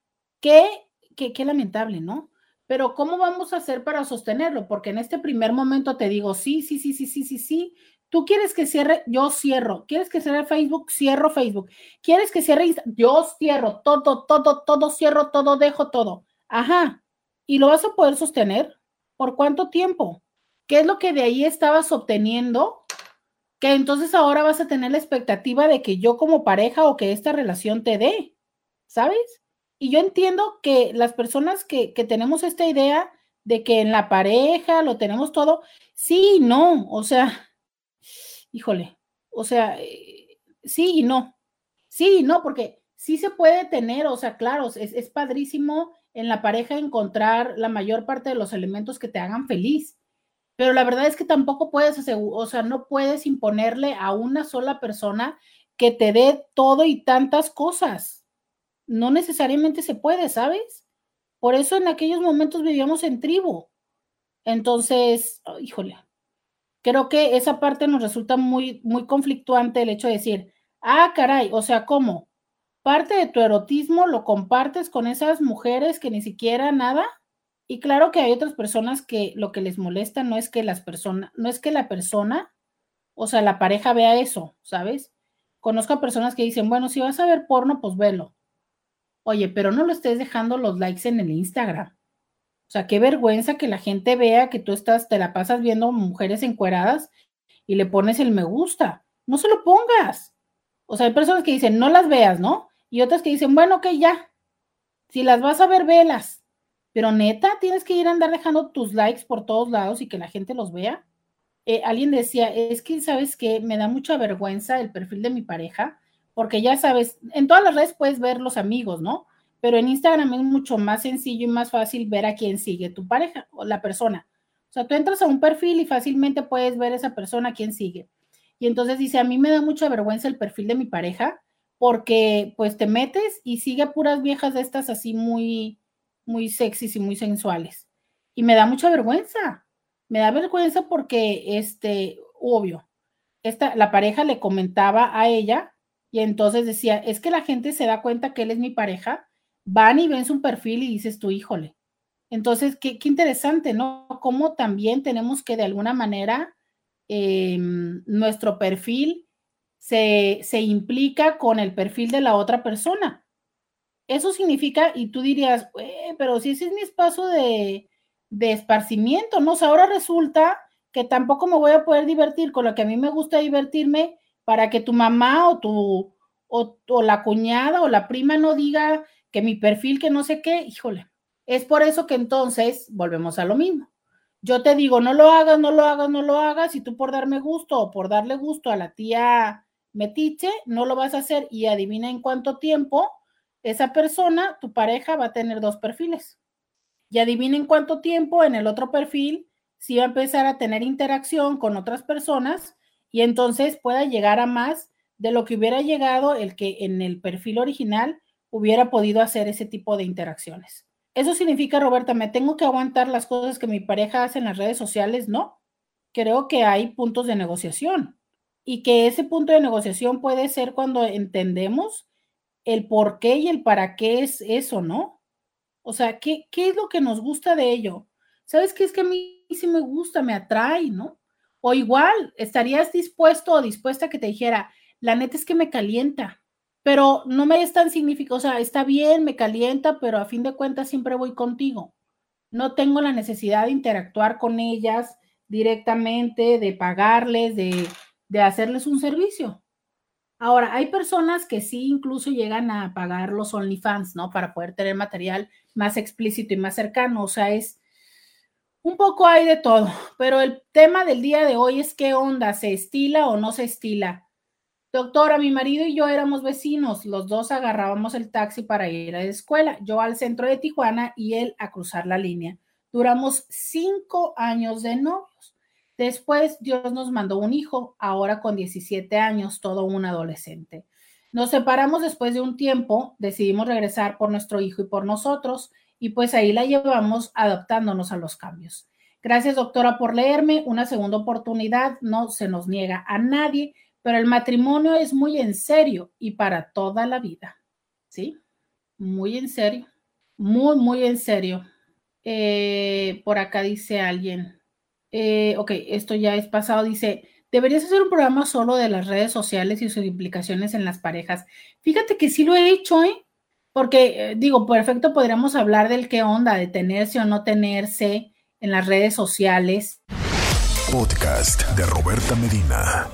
qué, qué, qué lamentable, ¿no? Pero ¿cómo vamos a hacer para sostenerlo? Porque en este primer momento te digo, sí, sí, sí, sí, sí, sí, sí, Tú quieres que cierre, yo cierro. ¿Quieres que cierre Facebook? Cierro Facebook. ¿Quieres que cierre Instagram? Yo cierro todo, todo, todo, cierro todo, dejo todo. Ajá. ¿Y lo vas a poder sostener? ¿Por cuánto tiempo? ¿Qué es lo que de ahí estabas obteniendo? Que entonces ahora vas a tener la expectativa de que yo como pareja o que esta relación te dé, ¿sabes? Y yo entiendo que las personas que, que tenemos esta idea de que en la pareja lo tenemos todo, sí, no, o sea, híjole, o sea, eh, sí y no, sí y no, porque sí se puede tener, o sea, claro, es, padrísimo en la pareja encontrar la mayor parte de los elementos que te hagan feliz, pero la verdad es que tampoco puedes, o sea, no puedes imponerle a una sola persona que te dé todo y tantas cosas. No necesariamente se puede, ¿sabes? Por eso en aquellos momentos vivíamos en tribu. Entonces, híjole, creo que esa parte nos resulta muy, muy conflictuante el hecho de decir, ah, caray, o sea, ¿cómo? Parte de tu erotismo lo compartes con esas mujeres que ni siquiera nada. Y claro que hay otras personas que lo que les molesta no es que las personas, no es que la persona, o sea, la pareja vea eso, ¿sabes? Conozco a personas que dicen, bueno, si vas a ver porno, pues velo. Oye, pero no lo estés dejando los likes en el Instagram. O sea, qué vergüenza que la gente vea que tú estás, te la pasas viendo mujeres encueradas y le pones el me gusta. No se lo pongas. O sea, hay personas que dicen, no las veas, ¿no? Y otras que dicen, bueno, ok, ya. Si las vas a ver, velas. Pero neta, tienes que ir a andar dejando tus likes por todos lados y que la gente los vea. Eh, alguien decía, es que, ¿sabes que Me da mucha vergüenza el perfil de mi pareja, porque ya sabes, en todas las redes puedes ver los amigos, ¿no? Pero en Instagram es mucho más sencillo y más fácil ver a quién sigue tu pareja o la persona. O sea, tú entras a un perfil y fácilmente puedes ver a esa persona a quién sigue. Y entonces dice, a mí me da mucha vergüenza el perfil de mi pareja porque pues te metes y sigue puras viejas de estas así muy, muy sexys y muy sensuales. Y me da mucha vergüenza. Me da vergüenza porque, este, obvio, esta, la pareja le comentaba a ella y entonces decía, es que la gente se da cuenta que él es mi pareja van y ven su perfil y dices tú, híjole. Entonces, qué, interesante, ¿no? Cómo también tenemos que de alguna manera em, nuestro perfil se, implica con el perfil de la otra persona. Eso significa, y tú dirías, pero si ese es mi espacio de, de esparcimiento, ¿no? O ahora resulta que tampoco me voy a poder divertir con lo que a mí me gusta divertirme para que tu mamá o tu o, o la cuñada o la prima no diga que mi perfil, que no sé qué, híjole. Es por eso que entonces volvemos a lo mismo. Yo te digo, no lo hagas, no lo hagas, no lo hagas, y tú por darme gusto o por darle gusto a la tía Metiche, no lo vas a hacer y adivina en cuánto tiempo esa persona, tu pareja, va a tener dos perfiles. Y adivina en cuánto tiempo en el otro perfil si va a empezar a tener interacción con otras personas y entonces pueda llegar a más de lo que hubiera llegado el que en el perfil original hubiera podido hacer ese tipo de interacciones. Eso significa, Roberta, me tengo que aguantar las cosas que mi pareja hace en las redes sociales, no. Creo que hay puntos de negociación y que ese punto de negociación puede ser cuando entendemos el por qué y el para qué es eso, ¿no? O sea, ¿qué, qué es lo que nos gusta de ello? ¿Sabes qué es que a mí sí me gusta, me atrae, ¿no? O igual, ¿estarías dispuesto o dispuesta a que te dijera, la neta es que me calienta, pero no me es tan significativo, o sea, está bien, me calienta, pero a fin de cuentas siempre voy contigo. No tengo la necesidad de interactuar con ellas directamente, de pagarles, de, de hacerles un servicio. Ahora, hay personas que sí incluso llegan a pagar los OnlyFans, ¿no? Para poder tener material más explícito y más cercano. O sea, es un poco hay de todo, pero el tema del día de hoy es qué onda, ¿se estila o no se estila? Doctora, mi marido y yo éramos vecinos, los dos agarrábamos el taxi para ir a la escuela, yo al centro de Tijuana y él a cruzar la línea. Duramos cinco años de novios. Después Dios nos mandó un hijo, ahora con 17 años, todo un adolescente. Nos separamos después de un tiempo, decidimos regresar por nuestro hijo y por nosotros, y pues ahí la llevamos adaptándonos a los cambios. Gracias, doctora, por leerme. Una segunda oportunidad no se nos niega a nadie pero el matrimonio es muy en serio y para toda la vida, ¿sí? Muy en serio, muy, muy en serio. Eh, por acá dice alguien, eh, ok, esto ya es pasado, dice, deberías hacer un programa solo de las redes sociales y sus implicaciones en las parejas. Fíjate que sí lo he hecho, ¿eh? Porque, eh, digo, perfecto, podríamos hablar del qué onda, de tenerse o no tenerse en las redes sociales. Podcast de Roberta Medina.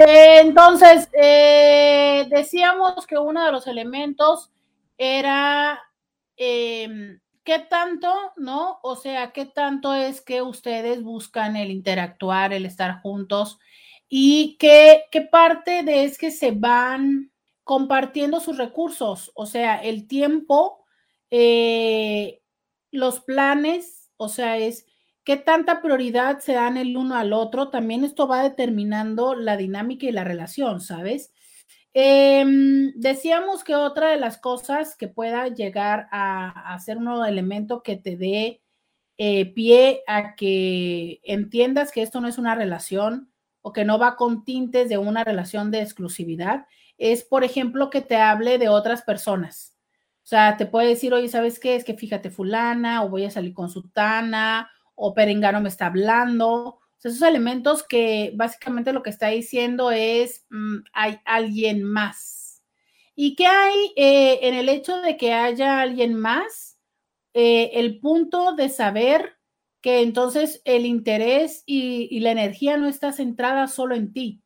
Eh, entonces, eh, decíamos que uno de los elementos era em, qué tanto, ¿no? O sea, qué tanto es que ustedes buscan el interactuar, el estar juntos y qué, parte de es que se van compartiendo sus recursos, o sea, el tiempo, eh, los planes, o sea, es qué tanta prioridad se dan el uno al otro, también esto va determinando la dinámica y la relación, ¿sabes? Em, decíamos que otra de las cosas que pueda llegar a, ser un elemento que te dé eh, pie a que entiendas que esto no es una relación o que no va con tintes de una relación de exclusividad, es, por ejemplo, que te hable de otras personas. O sea, te puede decir, oye, ¿sabes qué? Es que fíjate fulana o voy a salir con sutana o Perengano me está hablando. Esos elementos que básicamente lo que está diciendo es, mm, hay alguien más. ¿Y qué hay eh, en el hecho de que haya alguien más? Eh, el punto de saber que entonces el interés y, y, la energía no está centrada solo en ti.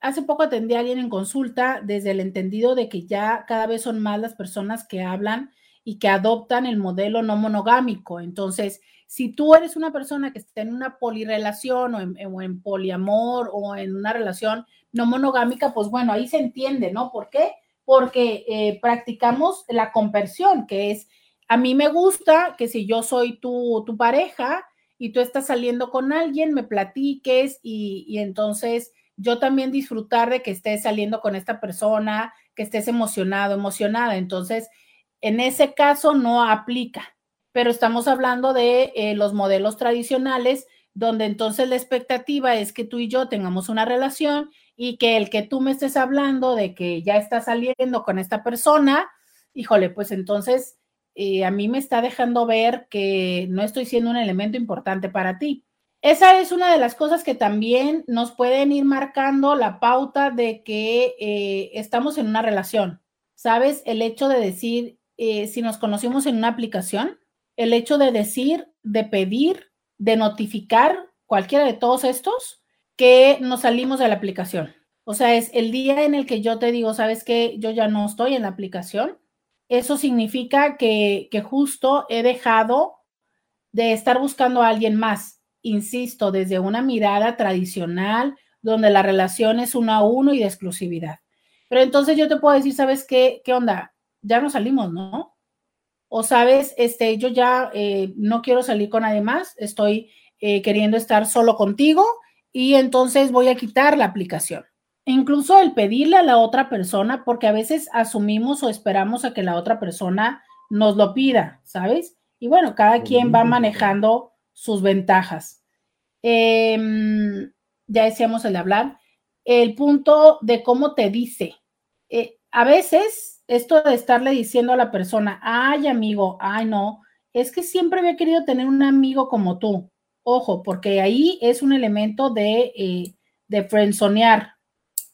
Hace poco atendí a alguien en consulta desde el entendido de que ya cada vez son más las personas que hablan y que adoptan el modelo no monogámico. Entonces, si tú eres una persona que está en una polirrelación o en, poliamor o en una relación no monogámica, pues bueno, ahí se entiende, ¿no? ¿Por qué? Porque eh, practicamos la conversión, que es, a mí me gusta que si yo soy tu, tu pareja y tú estás saliendo con alguien, me platiques y entonces yo también disfrutar de que estés saliendo con esta persona, que estés emocionado, emocionada. Entonces, en ese caso no aplica pero estamos hablando de eh, los modelos tradicionales, donde entonces la expectativa es que tú y yo tengamos una relación y que el que tú me estés hablando de que ya está saliendo con esta persona, híjole, pues entonces eh, a mí me está dejando ver que no estoy siendo un elemento importante para ti. Esa es una de las cosas que también nos pueden ir marcando la pauta de que eh, estamos en una relación. ¿Sabes? El hecho de decir, si nos conocimos en una aplicación, el hecho de decir, de pedir, de notificar cualquiera de todos estos que nos salimos de la aplicación. O sea, es el día en el que yo te digo, sabes que yo ya no estoy en la aplicación. Eso significa que, que justo he dejado de estar buscando a alguien más, insisto, desde una mirada tradicional, donde la relación es uno a uno y de exclusividad. Pero entonces yo te puedo decir, ¿sabes qué? ¿Qué onda? Ya nos salimos, ¿no? o sabes, este, yo ya eh, no quiero salir con nadie más, estoy eh, queriendo estar solo contigo y entonces voy a quitar la aplicación. incluso el pedirle a la otra persona, porque a veces asumimos o esperamos a que la otra persona nos lo pida, ¿sabes? Y bueno, cada quien va manejando sus ventajas. Em, ya decíamos el de hablar. El punto de cómo te dice. Eh, a veces esto de estarle diciendo a la persona, ay amigo, ay no, es que siempre había querido tener un amigo como tú. Ojo, porque ahí es un elemento de, eh, de.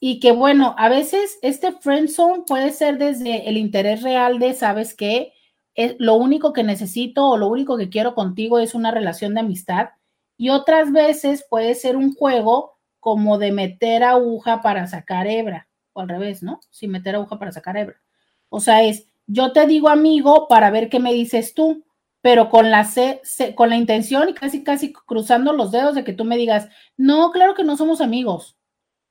Y que bueno, a veces este friendzone puede ser desde el interés real de, ¿sabes qué? Es lo único que necesito o lo único que quiero contigo es una relación de amistad. Y otras veces puede ser un juego como de meter aguja para sacar hebra, o al revés, ¿no? Sí, meter aguja para sacar hebra. O sea, es, yo te digo amigo para ver qué me dices tú pero con la, con la intención y casi, casi cruzando los dedos de que tú me digas, no, claro que no somos amigos.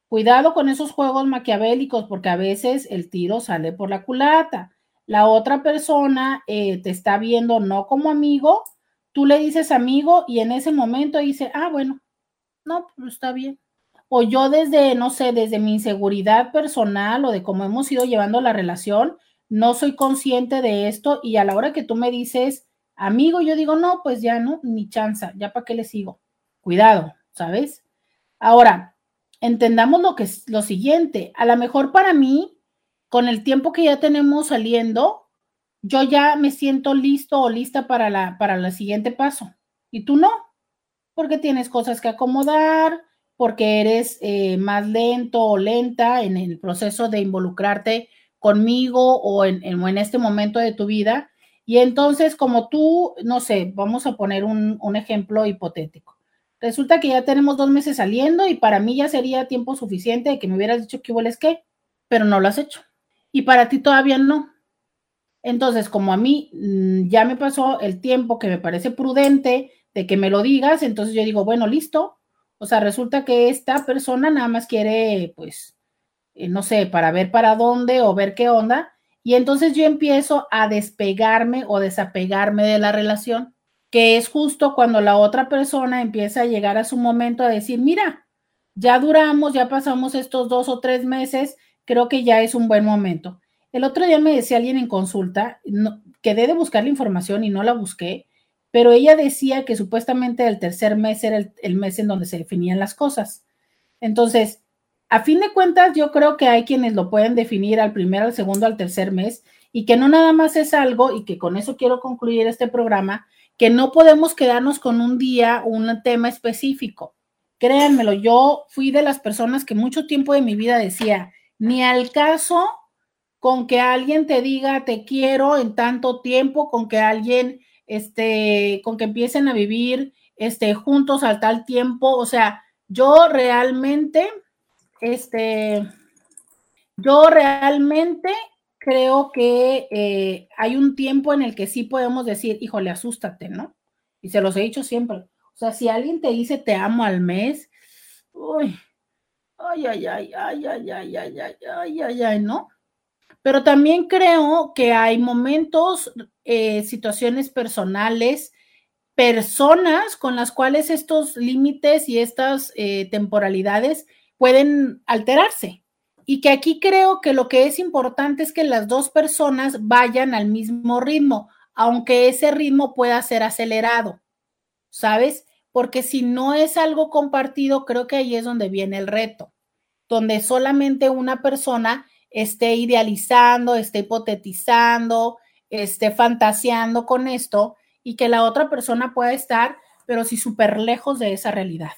Cuidado con esos juegos maquiavélicos porque a veces el tiro sale por la culata. La otra persona eh, te está viendo no como amigo, tú le dices amigo y en ese momento dice, ah, bueno, no, pues está bien. O yo desde, no sé, desde mi inseguridad personal o de cómo hemos ido llevando la relación, no soy consciente de esto y a la hora que tú me dices, Amigo, yo digo, no, pues ya no, ni chanza, ya para qué le sigo. Cuidado, ¿sabes? Ahora, entendamos lo que es lo siguiente. A lo mejor para mí, con el tiempo que ya tenemos saliendo, yo ya me siento listo o lista para la para el siguiente paso. Y tú no, porque tienes cosas que acomodar, porque eres eh, más lento o lenta en el proceso de involucrarte conmigo o en, en este momento de tu vida y entonces, como tú, no sé, vamos a poner un, ejemplo hipotético. Resulta que ya tenemos dos meses saliendo y para mí ya sería tiempo suficiente de que me hubieras dicho que hueles qué, pero no lo has hecho. Y para ti todavía no. Entonces, como a mí mm, ya me pasó el tiempo que me parece prudente de que me lo digas, entonces yo digo, bueno, listo. O sea, resulta que esta persona nada más quiere, pues, no sé, para ver para dónde o ver qué onda, y entonces yo empiezo a despegarme o desapegarme de la relación, que es justo cuando la otra persona empieza a llegar a su momento a decir, mira, ya duramos, ya pasamos estos dos o tres meses, creo que ya es un buen momento. El otro día me decía alguien en consulta, no, quedé de buscar la información y no la busqué, pero ella decía que supuestamente el tercer mes era el mes en donde se definían las cosas. Entonces, a fin de cuentas, yo creo que hay quienes lo pueden definir al primer, al segundo, al tercer mes y que no nada más es algo, y que con eso quiero concluir este programa, que no podemos quedarnos con un día, un tema específico. Créanmelo, yo fui de las personas que mucho tiempo de mi vida decía, ni al caso con que alguien te diga te quiero en tanto tiempo, con que alguien, este, con que empiecen a vivir, este, juntos al tal tiempo, o sea, yo realmente este, yo realmente creo que eh, hay un tiempo en el que sí podemos decir, híjole, asústate, ¿no? Y se los he dicho siempre. O sea, si alguien te dice te amo al mes, uy, ay, ay, ay, ay, ay, ay, ay, ay, ay, ay, ay, ¿no? Pero también creo que hay momentos, eh, situaciones personales, personas con las cuales estos límites y estas eh, temporalidades pueden alterarse. Y que aquí creo que lo que es importante es que las dos personas vayan al mismo ritmo, aunque ese ritmo pueda ser acelerado, ¿sabes? Porque si no es algo compartido, creo que ahí es donde viene el reto, donde solamente una persona esté idealizando, esté hipotetizando, esté fantaseando con esto y que la otra persona pueda estar, pero sí súper lejos de esa realidad.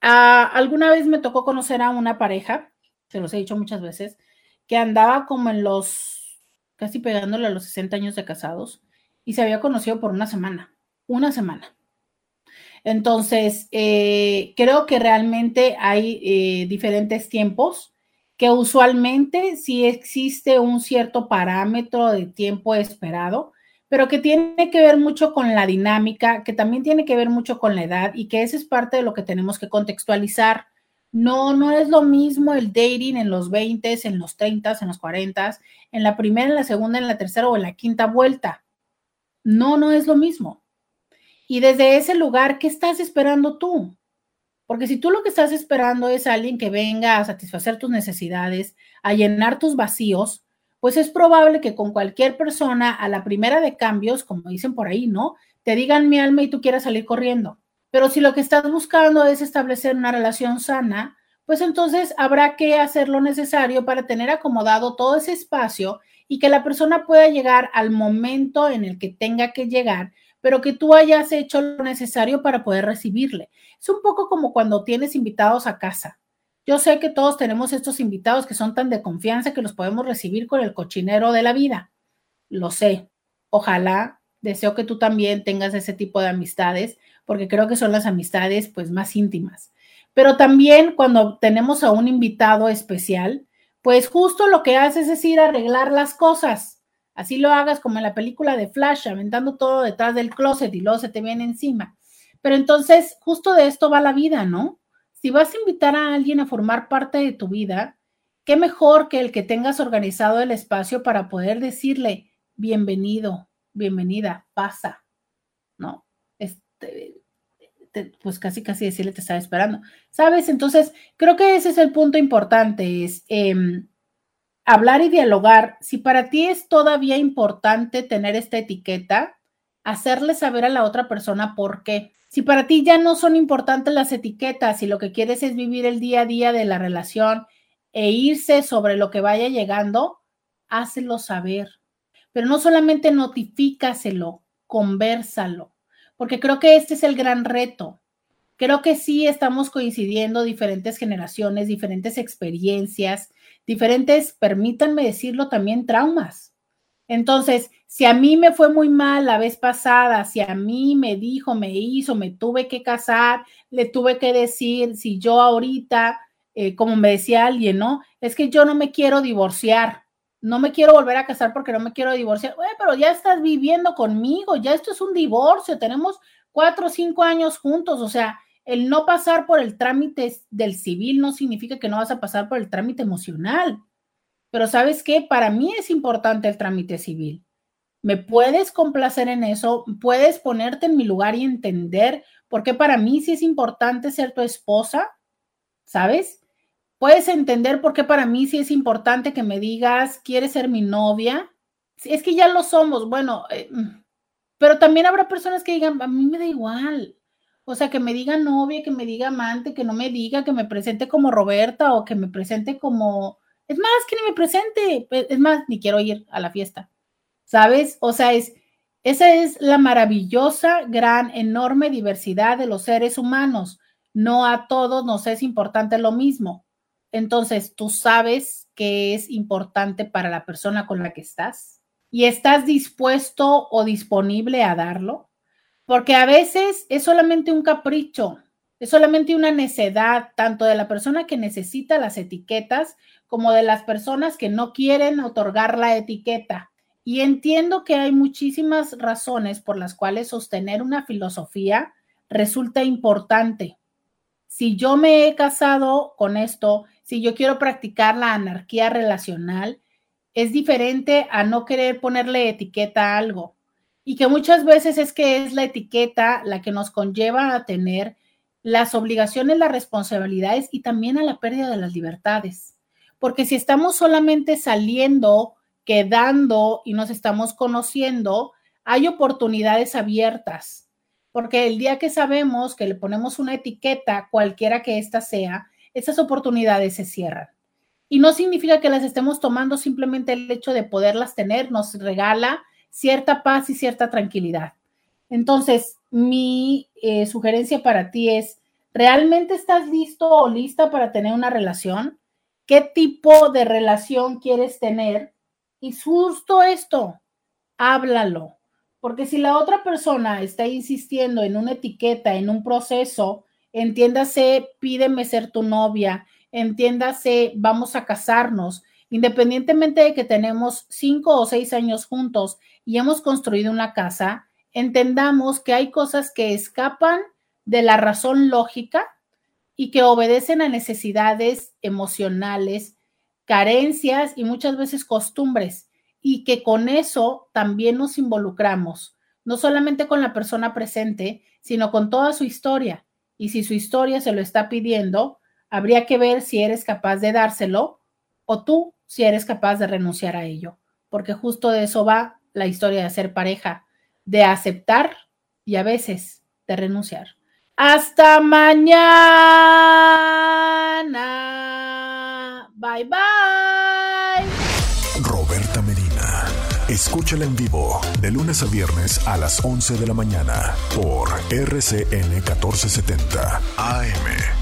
Ah, alguna vez me tocó conocer a una pareja, se los he dicho muchas veces, que andaba como en los, casi pegándole a los 60 años de casados y se había conocido por una semana, una semana. Entonces, eh, creo que realmente hay eh, diferentes tiempos que usualmente sí existe un cierto parámetro de tiempo esperado, pero que tiene que ver mucho con la dinámica, que también tiene que ver mucho con la edad y que eso es parte de lo que tenemos que contextualizar. No, no es lo mismo el dating en los 20, en los 30, en los 40, en la primera, en la segunda, en la tercera o en la quinta vuelta. No, no es lo mismo. Y desde ese lugar, ¿qué estás esperando tú? Porque si tú lo que estás esperando es alguien que venga a satisfacer tus necesidades, a llenar tus vacíos, pues es probable que con cualquier persona a la primera de cambios, como dicen por ahí, ¿no? Te digan mi alma y tú quieras salir corriendo. Pero si lo que estás buscando es establecer una relación sana, pues entonces habrá que hacer lo necesario para tener acomodado todo ese espacio y que la persona pueda llegar al momento en el que tenga que llegar pero que tú hayas hecho lo necesario para poder recibirle. Es un poco como cuando tienes invitados a casa. Yo sé que todos tenemos estos invitados que son tan de confianza que los podemos recibir con el cochinero de la vida. Lo sé. Ojalá, deseo que tú también tengas ese tipo de amistades, porque creo que son las amistades pues más íntimas. Pero también cuando tenemos a un invitado especial, pues justo lo que haces es ir a arreglar las cosas. Así lo hagas como en la película de Flash, aventando todo detrás del closet y luego se te viene encima. Pero entonces, justo de esto va la vida, ¿no? Si vas a invitar a alguien a formar parte de tu vida, qué mejor que el que tengas organizado el espacio para poder decirle, bienvenido, bienvenida, pasa, ¿no? Este, pues casi, casi decirle, te estaba esperando, ¿sabes? Entonces, creo que ese es el punto importante, es em, hablar y dialogar. Si para ti es todavía importante tener esta etiqueta, hacerle saber a la otra persona por qué. Si para ti ya no son importantes las etiquetas y lo que quieres es vivir el día a día de la relación e irse sobre lo que vaya llegando, hácelo saber. Pero no solamente notifícaselo, conversalo, porque creo que este es el gran reto. Creo que sí estamos coincidiendo diferentes generaciones, diferentes experiencias, diferentes, permítanme decirlo también, traumas. Entonces, si a mí me fue muy mal la vez pasada, si a mí me dijo, me hizo, me tuve que casar, le tuve que decir, si yo ahorita, eh, como me decía alguien, ¿no? Es que yo no me quiero divorciar, no me quiero volver a casar porque no me quiero divorciar. pero ya estás viviendo conmigo, ya esto es un divorcio, tenemos cuatro o cinco años juntos, o sea, el no pasar por el trámite del civil no significa que no vas a pasar por el trámite emocional. Pero sabes qué, para mí es importante el trámite civil me puedes complacer en eso, puedes ponerte en mi lugar y entender por qué para mí sí es importante ser tu esposa, ¿sabes? Puedes entender por qué para mí sí es importante que me digas, ¿quieres ser mi novia? Es que ya lo somos, bueno, eh, mm, pero también habrá personas que digan, a mí me da igual. O sea, que me diga novia, que me diga amante, que no me diga, que me presente como Roberta o que me presente como... Es más, que ni me presente. Es más, ni quiero ir a la fiesta. ¿sabes? O sea, es, esa es la maravillosa, gran, enorme diversidad de los seres humanos. No a todos nos es importante lo mismo. Entonces, tú sabes que es importante para la persona con la que estás y estás dispuesto o disponible a darlo, porque a veces es solamente un capricho, es solamente una necedad, tanto de la persona que necesita las etiquetas como de las personas que no quieren otorgar la etiqueta. Y entiendo que hay muchísimas razones por las cuales sostener una filosofía resulta importante. Si yo me he casado con esto, si yo quiero practicar la anarquía relacional, es diferente a no querer ponerle etiqueta a algo. Y que muchas veces es que es la etiqueta la que nos conlleva a tener las obligaciones, las responsabilidades y también a la pérdida de las libertades. Porque si estamos solamente saliendo quedando y nos estamos conociendo, hay oportunidades abiertas, porque el día que sabemos que le ponemos una etiqueta, cualquiera que ésta sea, esas oportunidades se cierran. Y no significa que las estemos tomando, simplemente el hecho de poderlas tener nos regala cierta paz y cierta tranquilidad. Entonces, mi eh, sugerencia para ti es, ¿realmente estás listo o lista para tener una relación? ¿Qué tipo de relación quieres tener? Y justo esto, háblalo. Porque si la otra persona está insistiendo en una etiqueta, en un proceso, entiéndase, pídeme ser tu novia, entiéndase, vamos a casarnos, independientemente de que tenemos cinco o seis años juntos y hemos construido una casa, entendamos que hay cosas que escapan de la razón lógica y que obedecen a necesidades emocionales carencias y muchas veces costumbres y que con eso también nos involucramos, no solamente con la persona presente, sino con toda su historia. Y si su historia se lo está pidiendo, habría que ver si eres capaz de dárselo o tú si eres capaz de renunciar a ello, porque justo de eso va la historia de ser pareja, de aceptar y a veces de renunciar. Hasta mañana. Bye bye. Roberta Medina. Escúchala en vivo de lunes a viernes a las 11 de la mañana por RCN 1470 AM.